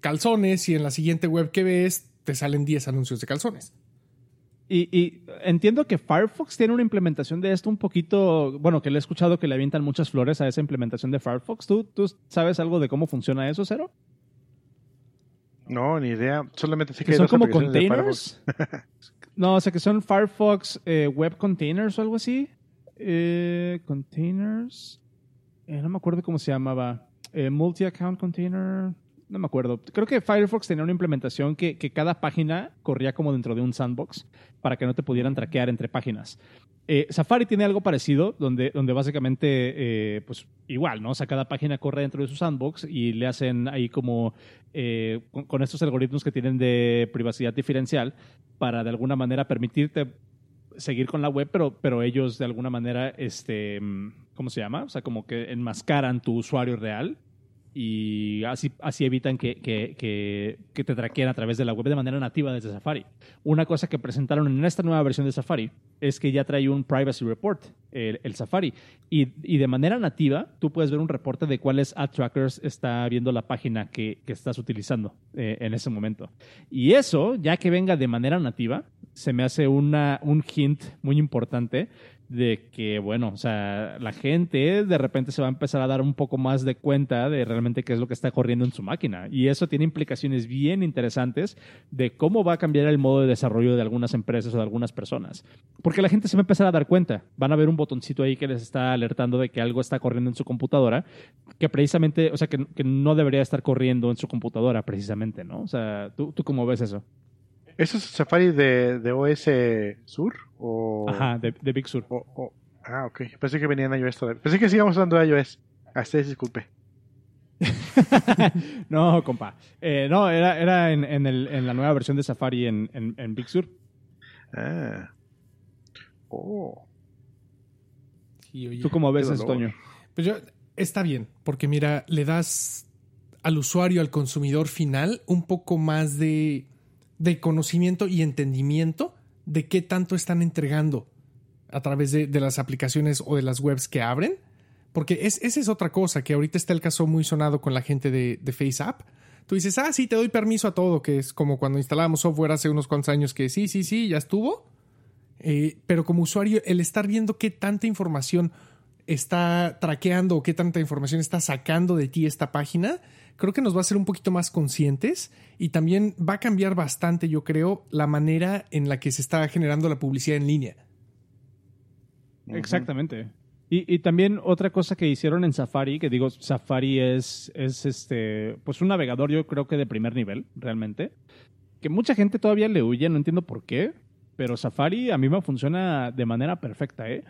calzones y en la siguiente web que ves te salen 10 anuncios de calzones. Y, y, entiendo que Firefox tiene una implementación de esto un poquito, bueno, que le he escuchado que le avientan muchas flores a esa implementación de Firefox. ¿Tú, tú sabes algo de cómo funciona eso, Cero? No, ni idea. Solamente sé que, que son como containers. [LAUGHS] no, o sea que son Firefox eh, Web Containers o algo así. Eh, containers. Eh, no me acuerdo cómo se llamaba. Multi-account container. No me acuerdo. Creo que Firefox tenía una implementación que, que, cada página corría como dentro de un sandbox para que no te pudieran traquear entre páginas. Eh, Safari tiene algo parecido, donde, donde básicamente, eh, pues igual, ¿no? O sea, cada página corre dentro de su sandbox y le hacen ahí como eh, con, estos algoritmos que tienen de privacidad diferencial para de alguna manera permitirte seguir con la web, pero, pero ellos de alguna manera, este, ¿cómo se llama? O sea, como que enmascaran tu usuario real y así, así evitan que, que, que, te traqueen a través de la web de manera nativa desde Safari. Una cosa que presentaron en esta nueva versión de Safari es que ya trae un privacy report, el, Safari, y, y, de manera nativa tú puedes ver un reporte de cuáles ad trackers está viendo la página que, que estás utilizando eh, en ese momento. Y eso, ya que venga de manera nativa, se me hace una, un hint muy importante de que, bueno, o sea, la gente de repente se va a empezar a dar un poco más de cuenta de realmente qué es lo que está corriendo en su máquina. Y eso tiene implicaciones bien interesantes de cómo va a cambiar el modo de desarrollo de algunas empresas o de algunas personas. Porque la gente se va a empezar a dar cuenta. Van a ver un botoncito ahí que les está alertando de que algo está corriendo en su computadora, que precisamente, o sea, que, no debería estar corriendo en su computadora precisamente, ¿no? O sea, ¿tú, tú cómo ves eso? ¿Eso es Safari de, de OS Sur? O... Ajá, de, Big Sur. Ah, ok. Pensé que venía en iOS todavía. Pensé que sigamos usando iOS. Hasta disculpe. [LAUGHS] no, compa. Eh, no, era, era en, en, el, en, la nueva versión de Safari en, en, Big Sur. Ah. Oh. ¿Tú cómo ves Toño? Pues yo, está bien, porque mira, le das al usuario, al consumidor final, un poco más de de conocimiento y entendimiento de qué tanto están entregando a través de, las aplicaciones o de las webs que abren. Porque es, esa es otra cosa, que ahorita está el caso muy sonado con la gente de, de FaceApp. Tú dices, ah, sí, te doy permiso a todo, que es como cuando instalábamos software hace unos cuantos años que sí, sí, sí, ya estuvo. Eh, pero como usuario, el estar viendo qué tanta información está traqueando o qué tanta información está sacando de ti esta página, creo que nos va a hacer un poquito más conscientes y también va a cambiar bastante, yo creo, la manera en la que se está generando la publicidad en línea. Exactamente. Y, y también otra cosa que hicieron en Safari, que digo, Safari es, es este, pues un navegador yo creo que de primer nivel, realmente, que mucha gente todavía le huye, no entiendo por qué, pero Safari a mí me funciona de manera perfecta, ¿eh?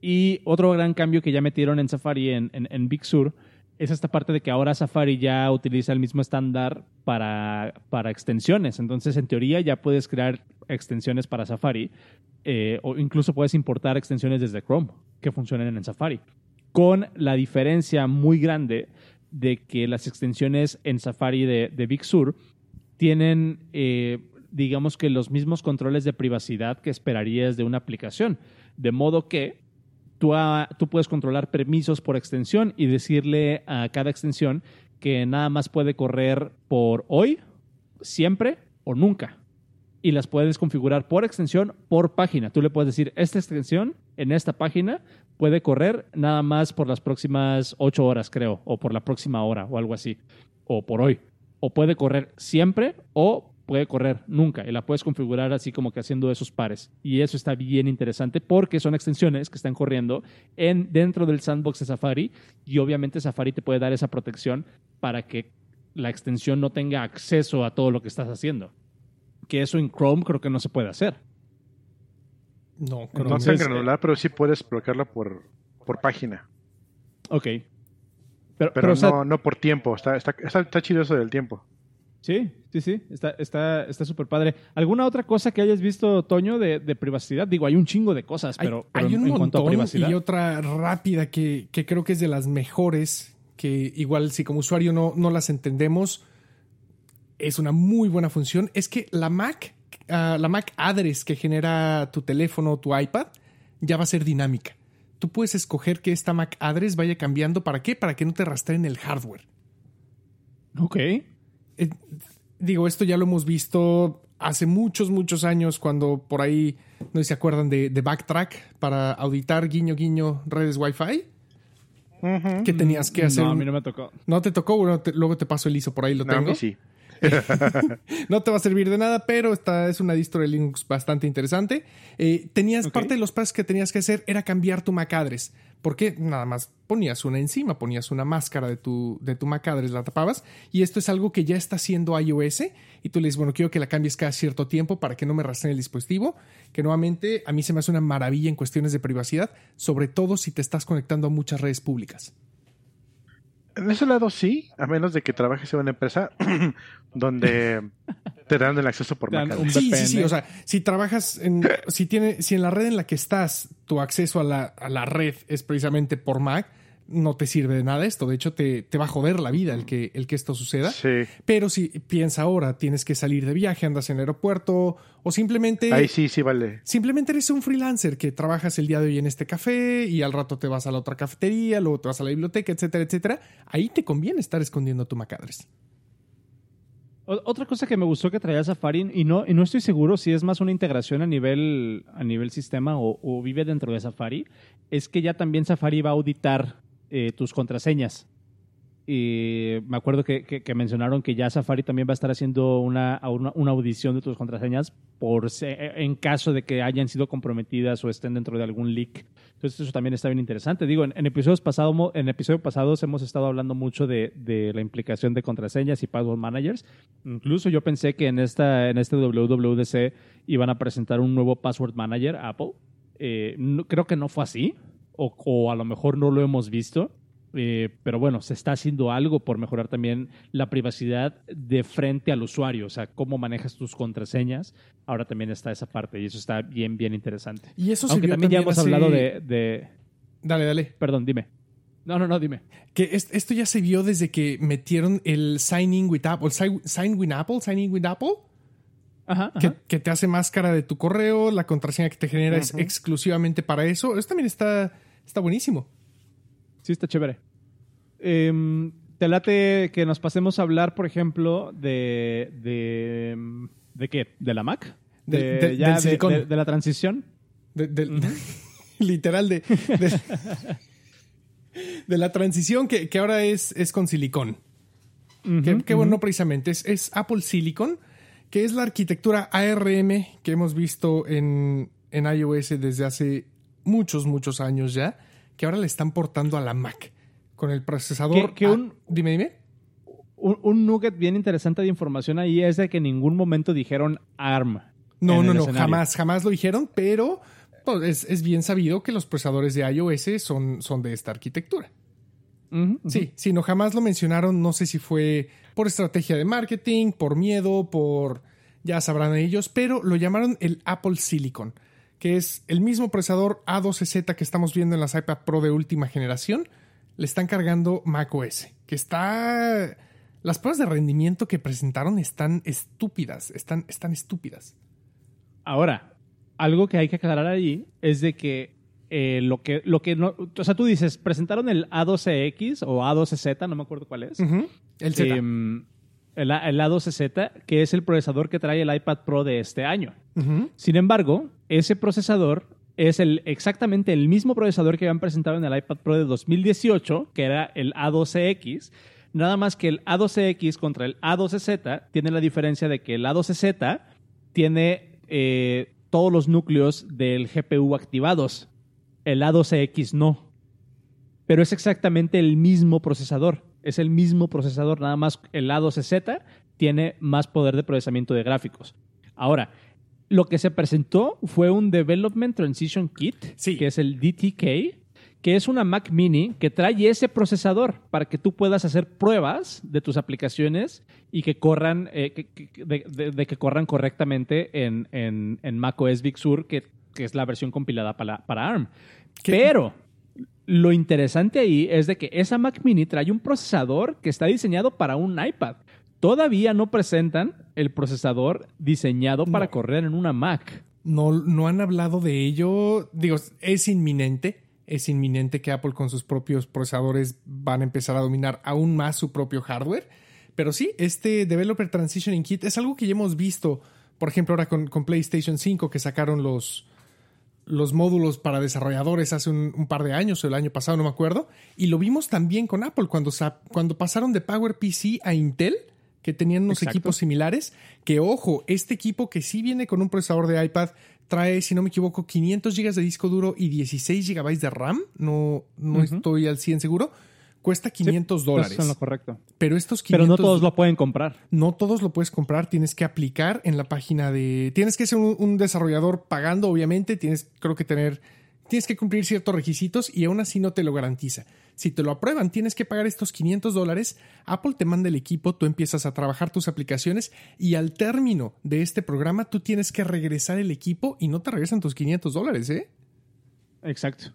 Y otro gran cambio que ya metieron en Safari en, en, en Big Sur es esta parte de que ahora Safari ya utiliza el mismo estándar para, para extensiones. Entonces, en teoría, ya puedes crear extensiones para Safari eh, o incluso puedes importar extensiones desde Chrome que funcionen en Safari. Con la diferencia muy grande de que las extensiones en Safari de, de Big Sur tienen, eh, digamos que los mismos controles de privacidad que esperarías de una aplicación. De modo que tú, a- tú puedes controlar permisos por extensión y decirle a cada extensión que nada más puede correr por hoy, siempre o nunca. Y las puedes configurar por extensión, por página. Tú le puedes decir, esta extensión en esta página puede correr nada más por las próximas ocho horas, creo, o por la próxima hora, o algo así, o por hoy. O puede correr siempre o puede correr nunca. Y la puedes configurar así como que haciendo esos pares. Y eso está bien interesante porque son extensiones que están corriendo en, dentro del sandbox de Safari y obviamente Safari te puede dar esa protección para que la extensión no tenga acceso a todo lo que estás haciendo. Que eso en Chrome creo que no se puede hacer. No, no creo tan granular, pero sí puedes bloquearlo por, por página. Ok. Pero, Pero, o sea, no, no por tiempo. Está, está, está, está chido eso del tiempo. Sí, sí, sí, está está está súper padre. ¿Alguna otra cosa que hayas visto, Toño, de, de privacidad? Digo, hay un chingo de cosas, Hay, pero, hay un en cuanto a montón privacidad. y otra rápida que, que creo que es de las mejores, que igual si como usuario no, no las entendemos, es una muy buena función, es que la Mac, ah, la Mac address que genera tu teléfono o tu iPad ya va a ser dinámica. Tú puedes escoger que esta Mac address vaya cambiando. ¿Para qué? Para que no te rastreen el hardware. Ok. Eh, digo, esto ya lo hemos visto hace muchos, muchos años cuando por ahí, no sé si se acuerdan de, de Backtrack para auditar guiño, guiño redes Wi-Fi. ¿Qué tenías que hacer? No, a mí no me tocó. ¿No te tocó? Bueno, te- luego te paso el ISO, por ahí lo No, a tengo. mí sí. [LAUGHS] No te va a servir de nada, pero esta es una distro de Linux bastante interesante. Eh, tenías parte de los pasos que tenías que hacer era cambiar tu MAC address. Porque nada más ponías una encima, ponías una máscara de tu, de tu MAC address, la tapabas. Y esto es algo que ya está haciendo iOS. Y tú le dices, bueno, quiero que la cambies cada cierto tiempo para que no me rastreen el dispositivo. Que nuevamente a mí se me hace una maravilla en cuestiones de privacidad, sobre todo si te estás conectando a muchas redes públicas. En ese lado sí, a menos de que trabajes en una empresa [CLEARS THROAT] donde te dan el acceso por Mac. Sí, sí, sí. O sea, si trabajas en. Si, tiene, si en la red en la que estás, tu acceso a la, a la red es precisamente por Mac, no te sirve de nada esto. De hecho, te, te va a joder la vida el que, el que esto suceda. Sí, Pero si piensa ahora, tienes que salir de viaje, andas en el aeropuerto, o simplemente. ahí sí, sí vale. Simplemente eres un freelancer que trabajas el día de hoy en este café y al rato te vas a la otra cafetería, luego te vas a la biblioteca, etcétera, etcétera. Ahí te conviene estar escondiendo tu MAC address. O- Otra cosa que me gustó que traía Safari, y no, y no estoy seguro si es más una integración a nivel, a nivel sistema o, o vive dentro de Safari, es que ya también Safari va a auditar eh, tus contraseñas. Y me acuerdo que, que- que mencionaron que ya Safari también va a estar haciendo una, una, una audición de tus contraseñas por se- en caso de que hayan sido comprometidas o estén dentro de algún leak. Entonces eso también está bien interesante. Digo, en, en episodios pasados, en episodios pasados hemos estado hablando mucho de, de la implicación de contraseñas y password managers. Incluso yo pensé que en esta en este WWDC iban a presentar un nuevo password manager Apple. Eh, no- creo que no fue así, o, o a lo mejor no lo hemos visto. Eh, pero bueno, se está haciendo algo por mejorar también la privacidad de frente al usuario, o sea, cómo manejas tus contraseñas. Ahora también está esa parte y eso está bien, bien interesante. Y eso Aunque vio también ya también hemos hablado de, de- Dale, dale. Perdón, dime. No, no, no, dime. Que es- esto ya se vio desde que metieron el Sign In with Apple, Sign, Sign with Apple, Sign In with Apple, Ajá, que, ajá. que te hace máscara de tu correo, la contraseña que te genera es exclusivamente para eso. Eso también está, está buenísimo. Sí, está chévere. Em, ¿Te late que nos pasemos a hablar, por ejemplo, de. ¿De, ¿de qué? ¿De la Mac? De, del- ya del de- silicón. de- de la transición? [LAUGHS] Literal de, de, de la transición que, que ahora es, es con silicón. que, que bueno, no precisamente, es, es Apple Silicon, que es la arquitectura ARM que hemos visto en, en iOS desde hace muchos, muchos años ya, que ahora le están portando a la Mac con el procesador. Que- que ah, un- dime, dime. Un, un nugget bien interesante de información ahí es de que en ningún momento dijeron ARM. No, no, no, escenario. jamás, jamás lo dijeron, pero pues, es, es bien sabido que los procesadores de iOS son, son de esta arquitectura. Sí, sí, no, jamás lo mencionaron. No sé si fue por estrategia de marketing, por miedo, por. Ya sabrán ellos, pero lo llamaron el Apple Silicon, que es el mismo procesador A12Z que estamos viendo en las iPad Pro de última generación. Le están cargando macOS, que está. Las pruebas de rendimiento que presentaron están estúpidas, están, están estúpidas. Ahora, algo que hay que aclarar ahí es de que eh, lo que lo que no, o sea, tú dices, presentaron el A12X o A12Z, no me acuerdo cuál es. El Z. Em, el, A- el A12Z, que es el procesador que trae el iPad Pro de este año. Sin embargo, ese procesador es el, exactamente el mismo procesador que habían presentado en el iPad Pro de 2018, que era el A12X. Nada más que el A12X contra el A12Z tiene la diferencia de que el A12Z tiene eh, todos los núcleos del GPU activados. El A12X no. Pero es exactamente el mismo procesador. Es el mismo procesador, nada más el A12Z tiene más poder de procesamiento de gráficos. Ahora, lo que se presentó fue un Development Transition Kit, Sí. que es el DTK, que es una Mac Mini que trae ese procesador para que tú puedas hacer pruebas de tus aplicaciones y que corran, eh, que- que- de, de- de que corran correctamente en, en, en macOS Big Sur, que, que es la versión compilada para, para ARM. ¿Qué? Pero lo interesante ahí es de que esa Mac Mini trae un procesador que está diseñado para un iPad. Todavía no presentan el procesador diseñado para No. correr en una Mac. No, no han hablado de ello. Digo, es inminente. Es inminente que Apple con sus propios procesadores van a empezar a dominar aún más su propio hardware. Pero sí, este Developer Transitioning Kit es algo que ya hemos visto, por ejemplo, ahora con, con PlayStation 5, que sacaron los, los módulos para desarrolladores hace un, un par de años o el año pasado, no me acuerdo. Y lo vimos también con Apple cuando, cuando pasaron de PowerPC a Intel, que tenían unos Exacto. equipos similares. Que ojo, este equipo que sí viene con un procesador de iPad trae, si no me equivoco, 500 GB de disco duro y 16 GB de RAM. No, no estoy al 100 seguro. Cuesta 500 Sí, dólares. eso es lo correcto. Pero estos 500 Pero no todos lo pueden comprar. no todos lo puedes comprar, tienes que aplicar en la página de... Tienes que ser un, un desarrollador pagando, obviamente, tienes creo que tener... Tienes que cumplir ciertos requisitos y aún así no te lo garantiza. Si te lo aprueban, tienes que pagar estos 500 dólares, Apple te manda el equipo, tú empiezas a trabajar tus aplicaciones y al término de este programa tú tienes que regresar el equipo y no te regresan tus 500 dólares, ¿eh? Exacto.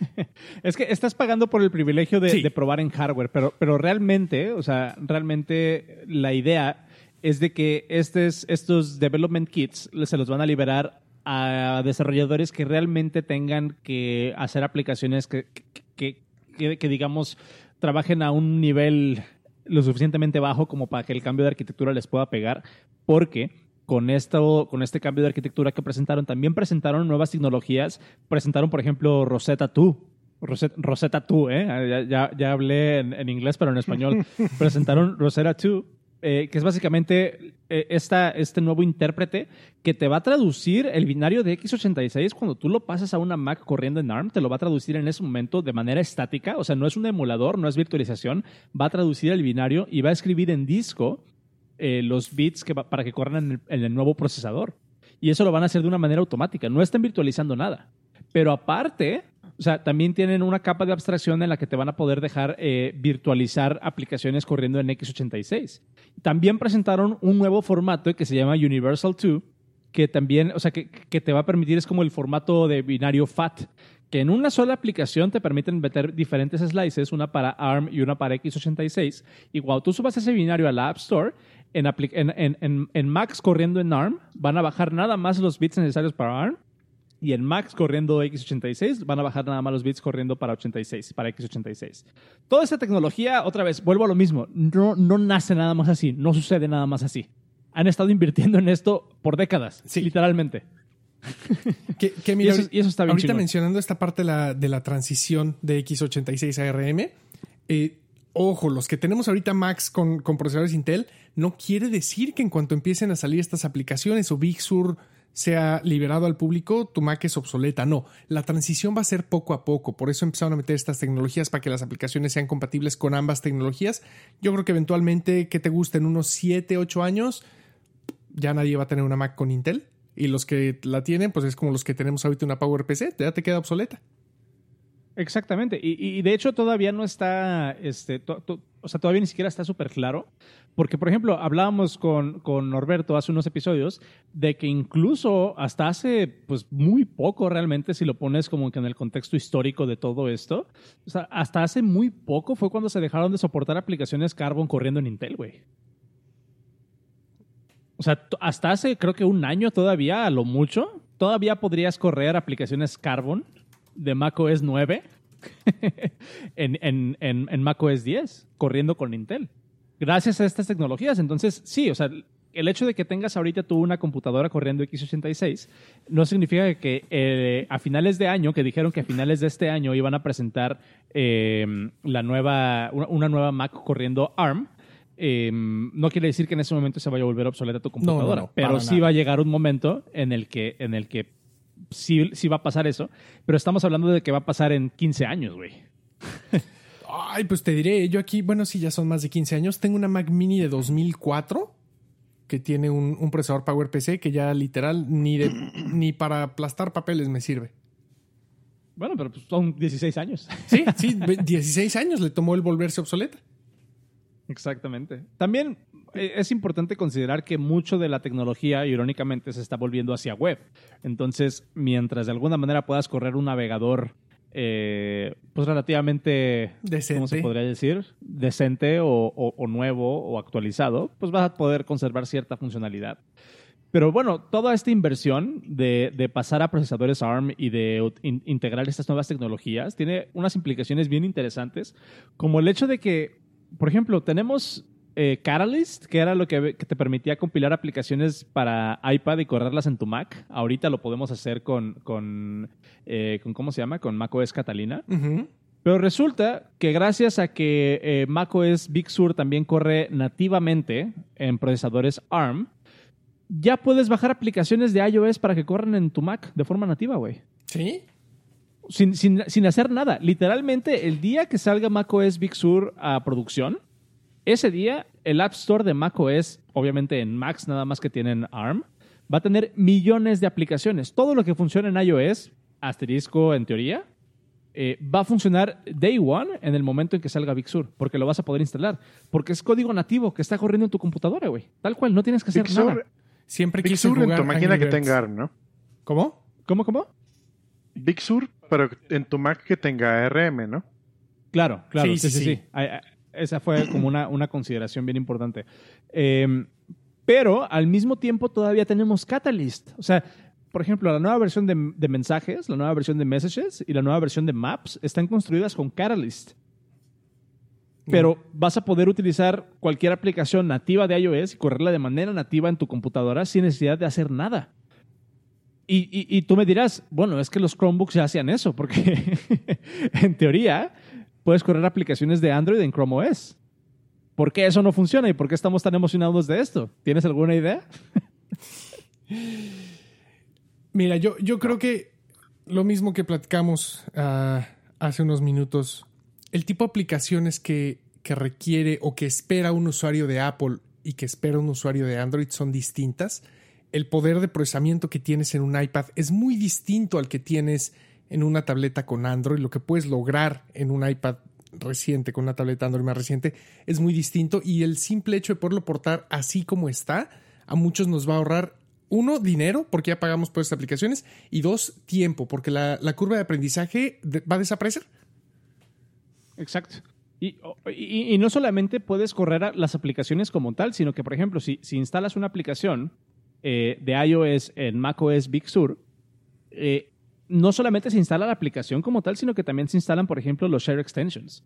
[LAUGHS] es que estás pagando por el privilegio de, Sí. de probar en hardware, pero, pero realmente, o sea, realmente la idea es de que estes- estos development kits se los van a liberar a desarrolladores que realmente tengan que hacer aplicaciones que, que, que- que, digamos, trabajen a un nivel lo suficientemente bajo como para que el cambio de arquitectura les pueda pegar, porque con esto, con este cambio de arquitectura que presentaron, también presentaron nuevas tecnologías. Presentaron, por ejemplo, Rosetta 2. Rosetta, Rosetta 2, ¿eh? Ya, ya, ya hablé en, en inglés, pero en español. [LAUGHS] presentaron Rosetta 2, eh, que es básicamente eh, esta, este nuevo intérprete que te va a traducir el binario de x86 cuando tú lo pasas a una Mac corriendo en ARM, te lo va a traducir en ese momento de manera estática, o sea, no es un emulador, no es virtualización, va a traducir el binario y va a escribir en disco eh, los bits que va- para que corran en el, en el nuevo procesador. Y eso lo van a hacer de una manera automática, no están virtualizando nada. Pero aparte, o sea, también tienen una capa de abstracción en la que te van a poder dejar eh, virtualizar aplicaciones corriendo en x86. También presentaron un nuevo formato que se llama Universal 2, que también, o sea, que, que te va a permitir, es como el formato de binario FAT, que en una sola aplicación te permiten meter diferentes slices, una para ARM y una para x86, y cuando tú subas ese binario a la App Store, en, en, en, en, en Macs corriendo en ARM, van a bajar nada más los bits necesarios para ARM, y en Macs corriendo x86 van a bajar nada más los bits corriendo para 86, para x86. Toda esta tecnología, otra vez, vuelvo a lo mismo, no, no nace nada más así, no sucede nada más así. Han estado invirtiendo en esto por décadas, Sí. literalmente. [LAUGHS] Que, que Y mira, eso, y eso está bien ahorita mencionando esta parte de la, de la transición de x86 a ARM, eh, ojo, los que tenemos ahorita Macs con, con procesadores Intel, no quiere decir que en cuanto empiecen a salir estas aplicaciones o Big Sur sea liberado al público, tu Mac es obsoleta. No, la transición va a ser poco a poco. Por eso empezaron a meter estas tecnologías para que las aplicaciones sean compatibles con ambas tecnologías. Yo creo que eventualmente, que te gusten unos 7, 8 años, ya nadie va a tener una Mac con Intel. Y los que la tienen, pues es como los que tenemos ahorita una PowerPC, ya te queda obsoleta. Exactamente. Y, de hecho todavía no está, este, o sea, todavía ni siquiera está súper claro. Porque, por ejemplo, hablábamos con, con Norberto hace unos episodios de que incluso hasta hace, pues, muy poco realmente, si lo pones como que en el contexto histórico de todo esto, o sea, hasta hace muy poco fue cuando se dejaron de soportar aplicaciones Carbon corriendo en Intel, güey. O sea, hasta hace creo que un año todavía, a lo mucho, todavía podrías correr aplicaciones Carbon de macOS 9 [LAUGHS] en, en, en, en macOS 10, corriendo con Intel. Gracias a estas tecnologías. Entonces, sí, o sea, el hecho de que tengas ahorita tú una computadora corriendo x86 no significa que eh, a finales de año, que dijeron que a finales de este año iban a presentar eh, la nueva, una, nueva Mac corriendo ARM, eh, no quiere decir que en ese momento se vaya a volver obsoleta tu computadora, no, pero sí nada. va a llegar un momento en el que, en el que sí, sí va a pasar eso, pero estamos hablando de que va a pasar en 15 años, güey. Ay, pues te diré, yo aquí, bueno, sí, ya son más de 15 años. Tengo una Mac Mini de 2004 que tiene un, un procesador PowerPC que ya literal ni, de, [CLEARS THROAT] ni para aplastar papeles me sirve. Bueno, pero pues son 16 años. Sí, sí, [LAUGHS] ve- 16 años le tomó el volverse obsoleta. Exactamente. También es importante considerar que mucho de la tecnología, irónicamente, se está volviendo hacia web. Entonces, mientras de alguna manera puedas correr un navegador, eh, pues relativamente, ¿cómo se Decente. podría decir? Decente o, o- o nuevo o actualizado, pues vas a poder conservar cierta funcionalidad. Pero bueno, toda esta inversión de, de pasar a procesadores ARM y de in- integrar estas nuevas tecnologías tiene unas implicaciones bien interesantes, como el hecho de que, por ejemplo, tenemos eh, Catalyst, que era lo que, que te permitía compilar aplicaciones para iPad y correrlas en tu Mac. Ahorita lo podemos hacer con, con, eh, con ¿cómo se llama? Con macOS Catalina. Pero resulta que gracias a que eh, macOS Big Sur también corre nativamente en procesadores ARM, ya puedes bajar aplicaciones de iOS para que corran en tu Mac de forma nativa, güey. Sí. Sin, sin- sin hacer nada. Literalmente, el día que salga macOS Big Sur a producción, ese día el App Store de macOS, obviamente en Macs nada más que tienen ARM, va a tener millones de aplicaciones. Todo lo que funciona en iOS, asterisco en teoría, eh, va a funcionar day one en el momento en que salga Big Sur, porque lo vas a poder instalar. Porque es código nativo que está corriendo en tu computadora, güey. Tal cual, no tienes que hacer Big nada. Sur, Siempre Big quise Sur en tu máquina que tenga ARM, ¿no? ¿Cómo? ¿Cómo, cómo? Big Sur, pero en tu Mac que tenga ARM, ¿no? Claro, claro, Sí, sí, sí, sí, sí. Esa fue como una, una consideración bien importante. Eh, pero al mismo tiempo todavía tenemos Catalyst. O sea, por ejemplo, la nueva versión de, de mensajes, la nueva versión de Messages y la nueva versión de Maps están construidas con Catalyst. Pero vas a poder utilizar cualquier aplicación nativa de iOS y correrla de manera nativa en tu computadora sin necesidad de hacer nada. Y, y- y tú me dirás, bueno, es que los Chromebooks ya hacían eso, porque [LAUGHS] en teoría puedes correr aplicaciones de Android en Chrome OS. ¿Por qué eso no funciona y por qué estamos tan emocionados de esto? ¿Tienes alguna idea? [LAUGHS] Mira, yo, yo creo que lo mismo que platicamos ah, hace unos minutos, el tipo de aplicaciones que, que requiere o que espera un usuario de Apple y que espera un usuario de Android son distintas. El poder de procesamiento que tienes en un iPad es muy distinto al que tienes en una tableta con Android. Lo que puedes lograr en un iPad reciente con una tableta Android más reciente es muy distinto y el simple hecho de poderlo portar así como está a muchos nos va a ahorrar uno, dinero, porque ya pagamos por estas aplicaciones, y dos, tiempo, porque la, la curva de aprendizaje va a desaparecer. Exacto. Y, y- no solamente puedes correr las aplicaciones como tal, sino que, por ejemplo, si, si instalas una aplicación eh, de iOS en macOS Big Sur, eh, no solamente se instala la aplicación como tal, sino que también se instalan, por ejemplo, los Share Extensions.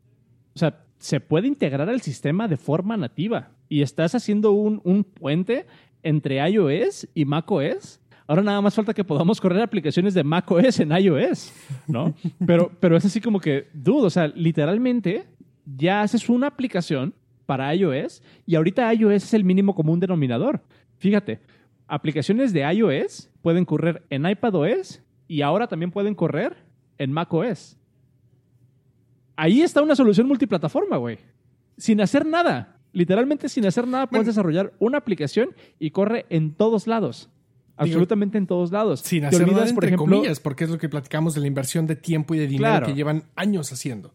O sea, se puede integrar al sistema de forma nativa y estás haciendo un, un puente entre iOS y macOS. Ahora nada más falta que podamos correr aplicaciones de macOS en iOS, ¿no? [LAUGHS] Pero, pero es así como que, dude, o sea, literalmente ya haces una aplicación para iOS y ahorita iOS es el mínimo común denominador. Fíjate, aplicaciones de iOS pueden correr en iPadOS y ahora también pueden correr en macOS. Ahí está una solución multiplataforma, güey. Sin hacer nada. Literalmente sin hacer nada puedes Bueno. desarrollar una aplicación y corre en todos lados. Absolutamente en todos lados. Sin hacer nada olvidas, por entre ejemplo, comillas, porque es lo que platicamos de la inversión de tiempo y de dinero Claro. que llevan años haciendo.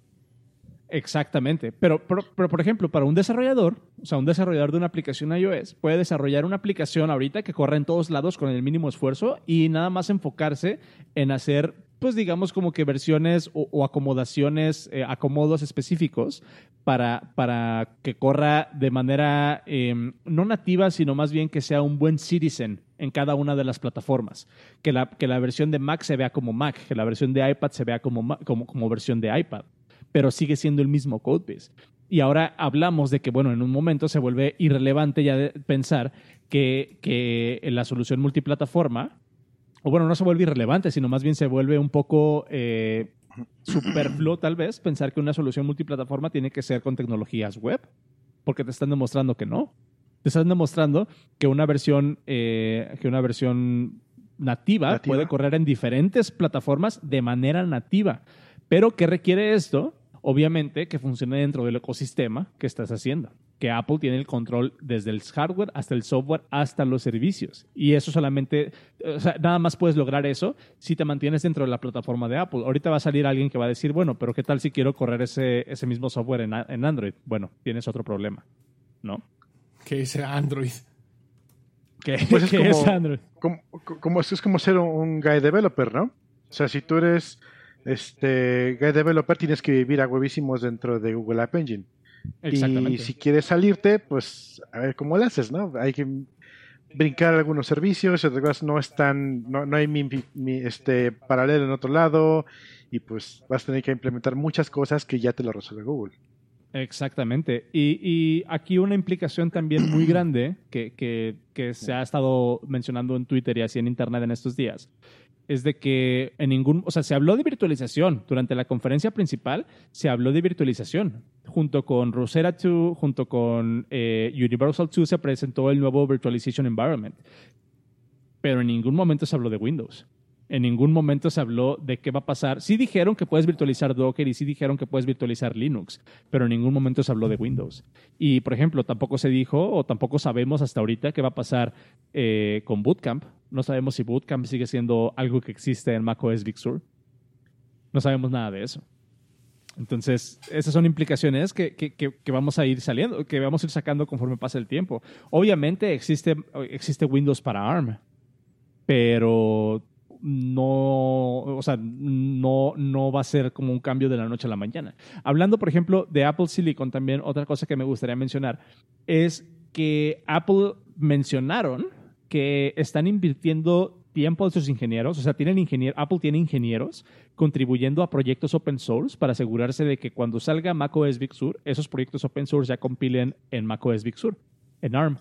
Exactamente. Pero, pero, pero, por ejemplo, para un desarrollador, o sea, un desarrollador de una aplicación iOS puede desarrollar una aplicación ahorita que corra en todos lados con el mínimo esfuerzo y nada más enfocarse en hacer, pues digamos, como que versiones o, acomodaciones, eh, acomodos específicos para, para que corra de manera eh, no nativa, sino más bien que sea un buen citizen en cada una de las plataformas. Que la, que la versión de Mac se vea como Mac, que la versión de iPad se vea como, como versión de iPad pero sigue siendo el mismo codebase. Y ahora hablamos de que, bueno, en un momento se vuelve irrelevante ya de pensar que, que la solución multiplataforma, o bueno, no se vuelve irrelevante, sino más bien se vuelve un poco eh, superfluo tal vez pensar que una solución multiplataforma tiene que ser con tecnologías web, porque te están demostrando que no. Te están demostrando que una versión, eh, que una versión nativa, Nativa. puede correr en diferentes plataformas de manera nativa. Pero ¿qué requiere esto? Obviamente que funcione dentro del ecosistema que estás haciendo. Que Apple tiene el control desde el hardware hasta el software hasta los servicios. Y eso solamente, o sea, nada más puedes lograr eso si te mantienes dentro de la plataforma de Apple. Ahorita va a salir alguien que va a decir, bueno, pero ¿qué tal si quiero correr ese, ese mismo software en, en Android? Bueno, tienes otro problema, ¿no? Que dice Android. ¿Qué, Pues es qué como- es Android? como, como, es como ser un, un guy developer, ¿no? O sea, si tú eres este guy developer, tienes que vivir a huevísimos dentro de Google App Engine. Exactamente. Y si quieres salirte, pues a ver cómo lo haces, ¿no? Hay que brincar algunos servicios, otras cosas no están, no, no hay mi, mi, este paralelo en otro lado, y pues vas a tener que implementar muchas cosas que ya te lo resuelve Google. Exactamente. Y, y aquí una implicación también muy grande que, que- que se ha estado mencionando en Twitter y así en Internet en estos días es de que en ningún, o sea, se habló de virtualización durante la conferencia principal, se habló de virtualización. Junto con Rosetta 2, junto con eh, Universal 2 se presentó el nuevo Virtualization Environment. Pero en ningún momento se habló de Windows. En ningún momento se habló de qué va a pasar. Sí dijeron que puedes virtualizar Docker y sí dijeron que puedes virtualizar Linux, pero en ningún momento se habló de Windows. Y, por ejemplo, tampoco se dijo o tampoco sabemos hasta ahorita qué va a pasar eh, con Bootcamp. No sabemos si Bootcamp sigue siendo algo que existe en macOS Big Sur. No sabemos nada de eso. Entonces, esas son implicaciones que, que- que- vamos a ir saliendo, que vamos a ir sacando conforme pasa el tiempo. Obviamente existe, existe Windows para ARM, pero no, o sea, no, no va a ser como un cambio de la noche a la mañana. Hablando, por ejemplo, de Apple Silicon, también otra cosa que me gustaría mencionar es que Apple mencionaron que están invirtiendo tiempo de sus ingenieros, o sea, tienen ingenier Apple tiene ingenieros contribuyendo a proyectos open source para asegurarse de que cuando salga macOS Big Sur, esos proyectos open source ya compilen en macOS Big Sur, en ARM.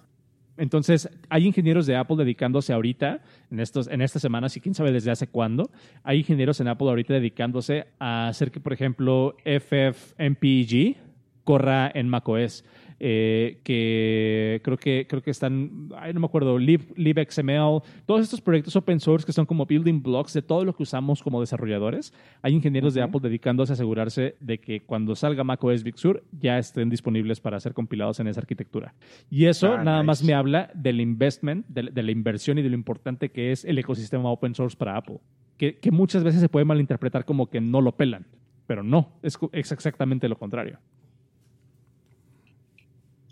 Entonces, hay ingenieros de Apple dedicándose ahorita, en, estos, en estas semanas, y quién sabe desde hace cuándo, hay ingenieros en Apple ahorita dedicándose a hacer que, por ejemplo, FFmpeg corra en macOS. Eh, que creo que creo que están, ay, no me acuerdo, Lib, LibXML, todos estos proyectos open source que son como building blocks de todo lo que usamos como desarrolladores. Hay ingenieros de Ujú. Apple dedicándose a asegurarse de que cuando salga macOS Big Sur ya estén disponibles para ser compilados en esa arquitectura. Y eso Ah, nada más nice. me habla del investment, de, de la inversión y de lo importante que es el ecosistema open source para Apple. Que, que muchas veces se puede malinterpretar como que no lo pelan, pero no, es, es exactamente lo contrario.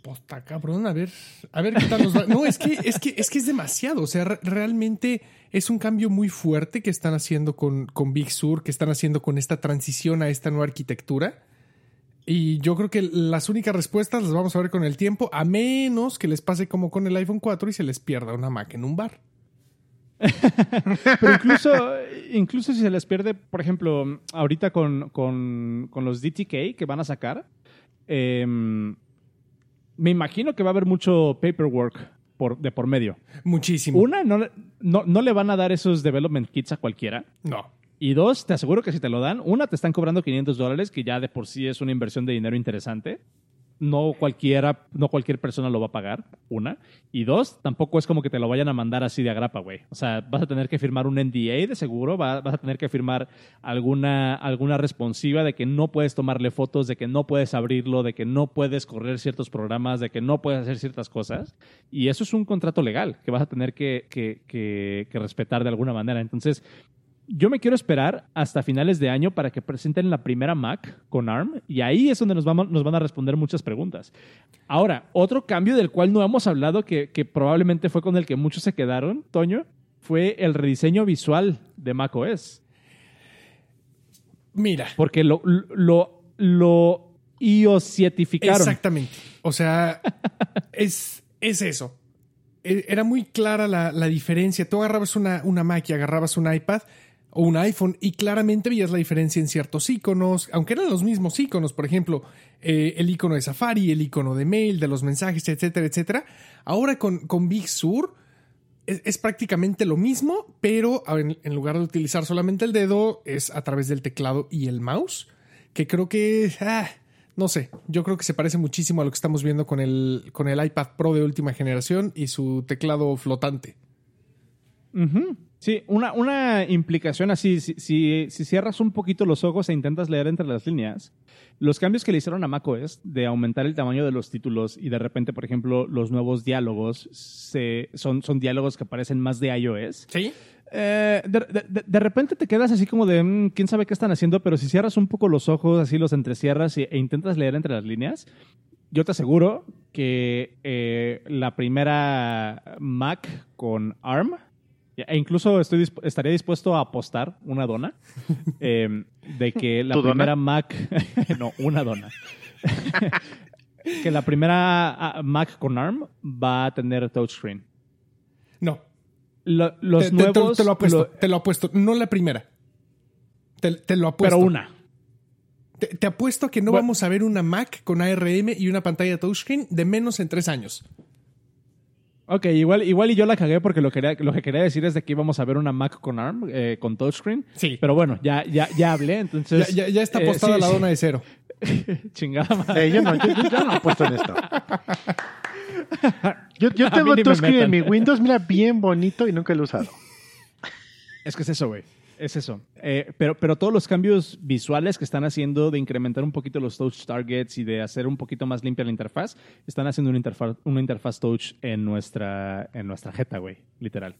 Pues está cabrón, a ver, a ver qué tal nos va. No, es que, es que, es que es demasiado. O sea, re- realmente es un cambio muy fuerte que están haciendo con, con Big Sur, que están haciendo con esta transición a esta nueva arquitectura. Y yo creo que las únicas respuestas las vamos a ver con el tiempo, a menos que les pase como con el iPhone 4 y se les pierda una Mac en un bar. Pero incluso, incluso si se les pierde, por ejemplo, ahorita con, con- con los DTK que van a sacar, em, me imagino que va a haber mucho paperwork por, de por medio. Muchísimo. Una, no, le- no, no le van a dar esos development kits a cualquiera. No. Y dos, te aseguro que si te lo dan, una, te están cobrando 500 dólares, que ya de por sí es una inversión de dinero interesante. No cualquiera, no cualquier persona lo va a pagar, una. Y dos, tampoco es como que te lo vayan a mandar así de agrapa, güey. O sea, vas a tener que firmar un NDA de seguro, va- vas a tener que firmar alguna, alguna responsiva de que no puedes tomarle fotos, de que no puedes abrirlo, de que no puedes correr ciertos programas, de que no puedes hacer ciertas cosas. Y eso es un contrato legal que vas a tener que- que- que respetar de alguna manera. Entonces, yo me quiero esperar hasta finales de año para que presenten la primera Mac con ARM y ahí es donde nos, vamos, nos van a responder muchas preguntas. Ahora, otro cambio del cual no hemos hablado, que, que probablemente fue con el que muchos se quedaron, Toño, fue el rediseño visual de macOS. Mira. Porque lo, lo, lo iOSietificaron. Exactamente. O sea, [LAUGHS] es, es eso. E- Era muy clara la, la diferencia. Tú agarrabas una, una Mac y agarrabas un iPad o un iPhone y claramente veías la diferencia en ciertos iconos, aunque eran los mismos iconos, por ejemplo, eh, el icono de Safari, el icono de mail, de los mensajes, etcétera, etcétera. Ahora con, con Big Sur es, prácticamente lo mismo, pero en, lugar de utilizar solamente el dedo, es a través del teclado y el mouse, que creo que, ah, no sé, yo creo que se parece muchísimo a lo que estamos viendo con el, con el iPad Pro de última generación y su teclado flotante. Ujú. Sí, una, una implicación así, si, si, si cierras un poquito los ojos e intentas leer entre las líneas, los cambios que le hicieron a macOS de aumentar el tamaño de los títulos y de repente, por ejemplo, los nuevos diálogos se, son, son diálogos que parecen más de iOS. ¿Sí? Eh, de, de- de repente te quedas así como de, "Mm, quién sabe qué están haciendo, pero si cierras un poco los ojos, así los entrecierras y- e intentas leer entre las líneas, yo te aseguro que eh, la primera Mac con ARM, e incluso estoy disp- estaría dispuesto a apostar una dona, [LAUGHS] eh, de que la primera Mac, [LAUGHS] no, una dona, [LAUGHS] que la primera ah, Mac con ARM va a tener touchscreen. No. Lo- los te, te- te- nuevos... te lo apuesto, lo- te lo apuesto. No la primera. Te, te lo apuesto. pero una. Te, te apuesto a que no Bueno. vamos a ver una Mac con ARM y una pantalla touchscreen de menos en tres años. Ok, igual, igual y yo la cagué porque lo, quería, lo que quería decir es de que íbamos a ver una Mac con ARM, eh, con touchscreen. Sí. Pero bueno, ya, ya, ya hablé, entonces... ya- ya está eh, apostada sí, la sí. dona de cero. [LAUGHS] Chingada madre. Eh, yo no, yo, yo- yo no apuesto en esto. [LAUGHS] Yo, tengo ni me touchscreen en mi Windows, mira, bien bonito y nunca lo he usado. Es que es eso, güey. Es eso. Eh, pero, pero todos los cambios visuales que están haciendo de incrementar un poquito los touch targets y de hacer un poquito más limpia la interfaz, están haciendo una interfaz, una interfaz touch en nuestra, en nuestra jeta, güey. Literal.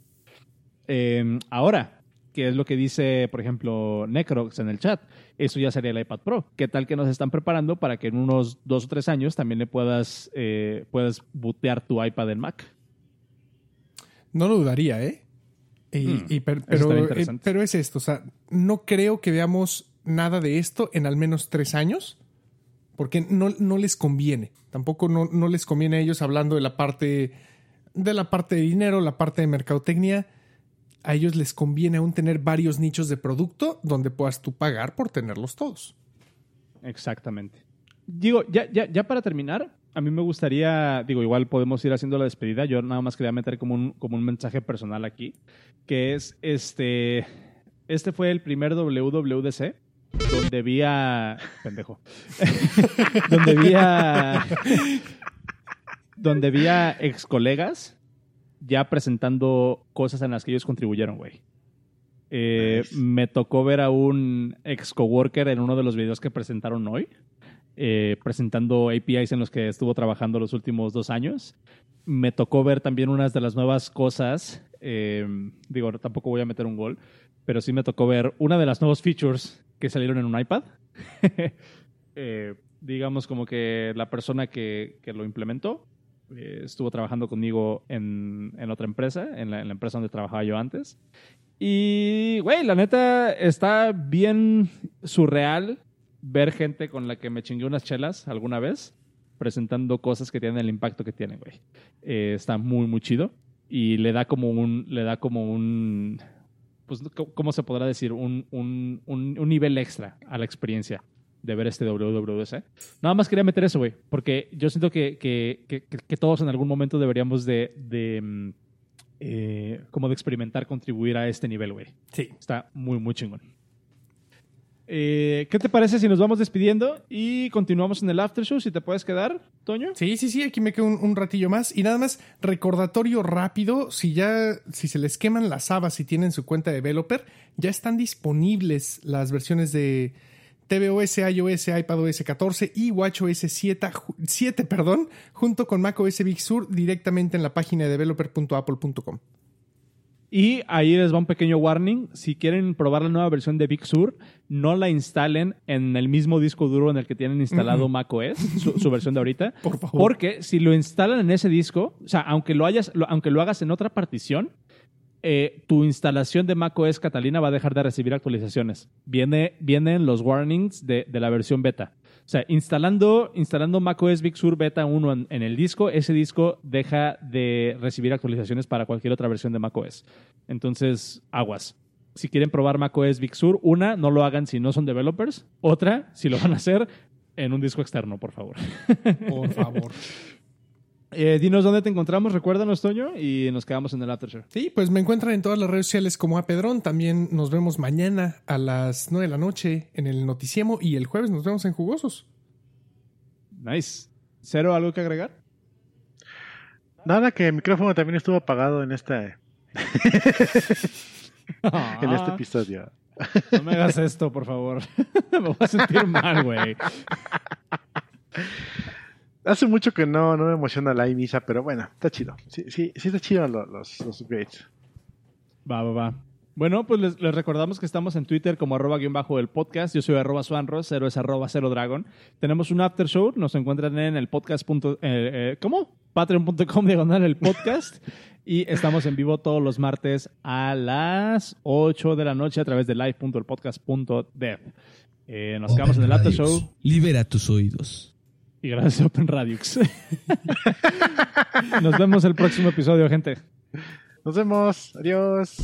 Eh, ahora, ¿qué es lo que dice, por ejemplo, Necrox en el chat? Eso ya sería el iPad Pro. ¿Qué tal que nos están preparando para que en unos dos o tres años también le puedas, eh, puedas bootear tu iPad en Mac? No lo dudaría, ¿eh? Y, y per- eso pero, eh, pero es esto, o sea, no creo que veamos nada de esto en al menos tres años, porque no, no les conviene. Tampoco no, no les conviene a ellos hablando de la parte de la parte de dinero, la parte de mercadotecnia. A ellos les conviene aún tener varios nichos de producto donde puedas tú pagar por tenerlos todos. Exactamente. Digo, ya, ya, ya para terminar, a mí me gustaría, digo, igual podemos ir haciendo la despedida. Yo nada más quería meter como un, como un mensaje personal aquí, que es este. Este fue el primer WWDC donde vi a. Pendejo. [LAUGHS] donde vi a. donde vi a ex colegas ya presentando cosas en las que ellos contribuyeron, güey. Eh, Nice. Me tocó ver a un ex coworker en uno de los videos que presentaron hoy, eh, presentando APIs en los que estuvo trabajando los últimos dos años. Me tocó ver también unas de las nuevas cosas. eh, digo, tampoco voy a meter un gol, pero sí me tocó ver una de las nuevos features que salieron en un iPad. [LAUGHS] Eh, digamos como que la persona que, que lo implementó eh, estuvo trabajando conmigo en, en otra empresa, en la, en la empresa donde trabajaba yo antes. Y, güey, la neta está bien surreal ver gente con la que me chingué unas chelas alguna vez presentando cosas que tienen el impacto que tienen, güey. Eh, está muy, muy chido. Y le da como un, le da como un, pues, ¿cómo se podrá decir? Un, un, un, un nivel extra a la experiencia de ver este WWDC. Nada más quería meter eso, güey, porque yo siento que, que, que, que todos en algún momento deberíamos de, de mm, eh, como de experimentar, contribuir a este nivel, güey. Sí. Está muy, muy chingón. Eh, ¿Qué te parece si nos vamos despidiendo y continuamos en el after show? Si te puedes quedar, Toño. Sí, sí, sí, aquí me quedo un, ratillo más. Y nada más, recordatorio rápido, si ya, si se les queman las habas y tienen su cuenta de developer, ya están disponibles las versiones de tvOS, iOS, iPadOS 14 y watchOS 7, 7 perdón, junto con macOS Big Sur directamente en la página de developer.apple.com. Y ahí les va un pequeño warning. Si quieren probar la nueva versión de Big Sur, no la instalen en el mismo disco duro en el que tienen instalado macOS, su, su versión de ahorita. [LAUGHS] Por favor. Porque si lo instalan en ese disco, o sea, aunque lo, hayas, lo- aunque lo hagas en otra partición, eh, tu instalación de macOS Catalina va a dejar de recibir actualizaciones. Viene, vienen los warnings de, de la versión beta. O sea, instalando, instalando macOS Big Sur Beta 1 en, en el disco, ese disco deja de recibir actualizaciones para cualquier otra versión de macOS. Entonces, aguas. Si quieren probar macOS Big Sur, una, no lo hagan si no son developers. Otra, si lo van a hacer, en un disco externo, por favor. Por favor. [LAUGHS] Eh, dinos dónde te encontramos, recuérdanos, Toño, y nos quedamos en el after show. Sí, pues me encuentran en todas las redes sociales como a Pedrón. También nos vemos mañana a las 9 de la noche en el Noticiemo y el jueves nos vemos en Jugosos. Nice. ¿Cero algo que agregar? Nada, que el micrófono también estuvo apagado en este, [LAUGHS] en este Ah, episodio. no me hagas esto, por favor. [LAUGHS] me voy a sentir mal, güey. [LAUGHS] Hace mucho que no, no me emociona la Misa, pero bueno, está chido. Sí, sí, sí está chido lo- los, los upgrades. Va, va, va. Bueno, pues les, les recordamos que estamos en Twitter como arroba guion bajo el podcast. Yo soy arroba suanros, cero es arroba cero dragon. Tenemos un after show, nos encuentran en el podcast. punto- eh, eh, ¿Cómo? Patreon.com diagonal el podcast. y estamos en vivo todos los martes a las 8 de la noche a través de live.elpodcast.dev. Eh, nos quedamos en el after show Libera tus oídos. Y gracias a Open Radiux. nos vemos el próximo episodio, gente. Nos vemos. Adiós.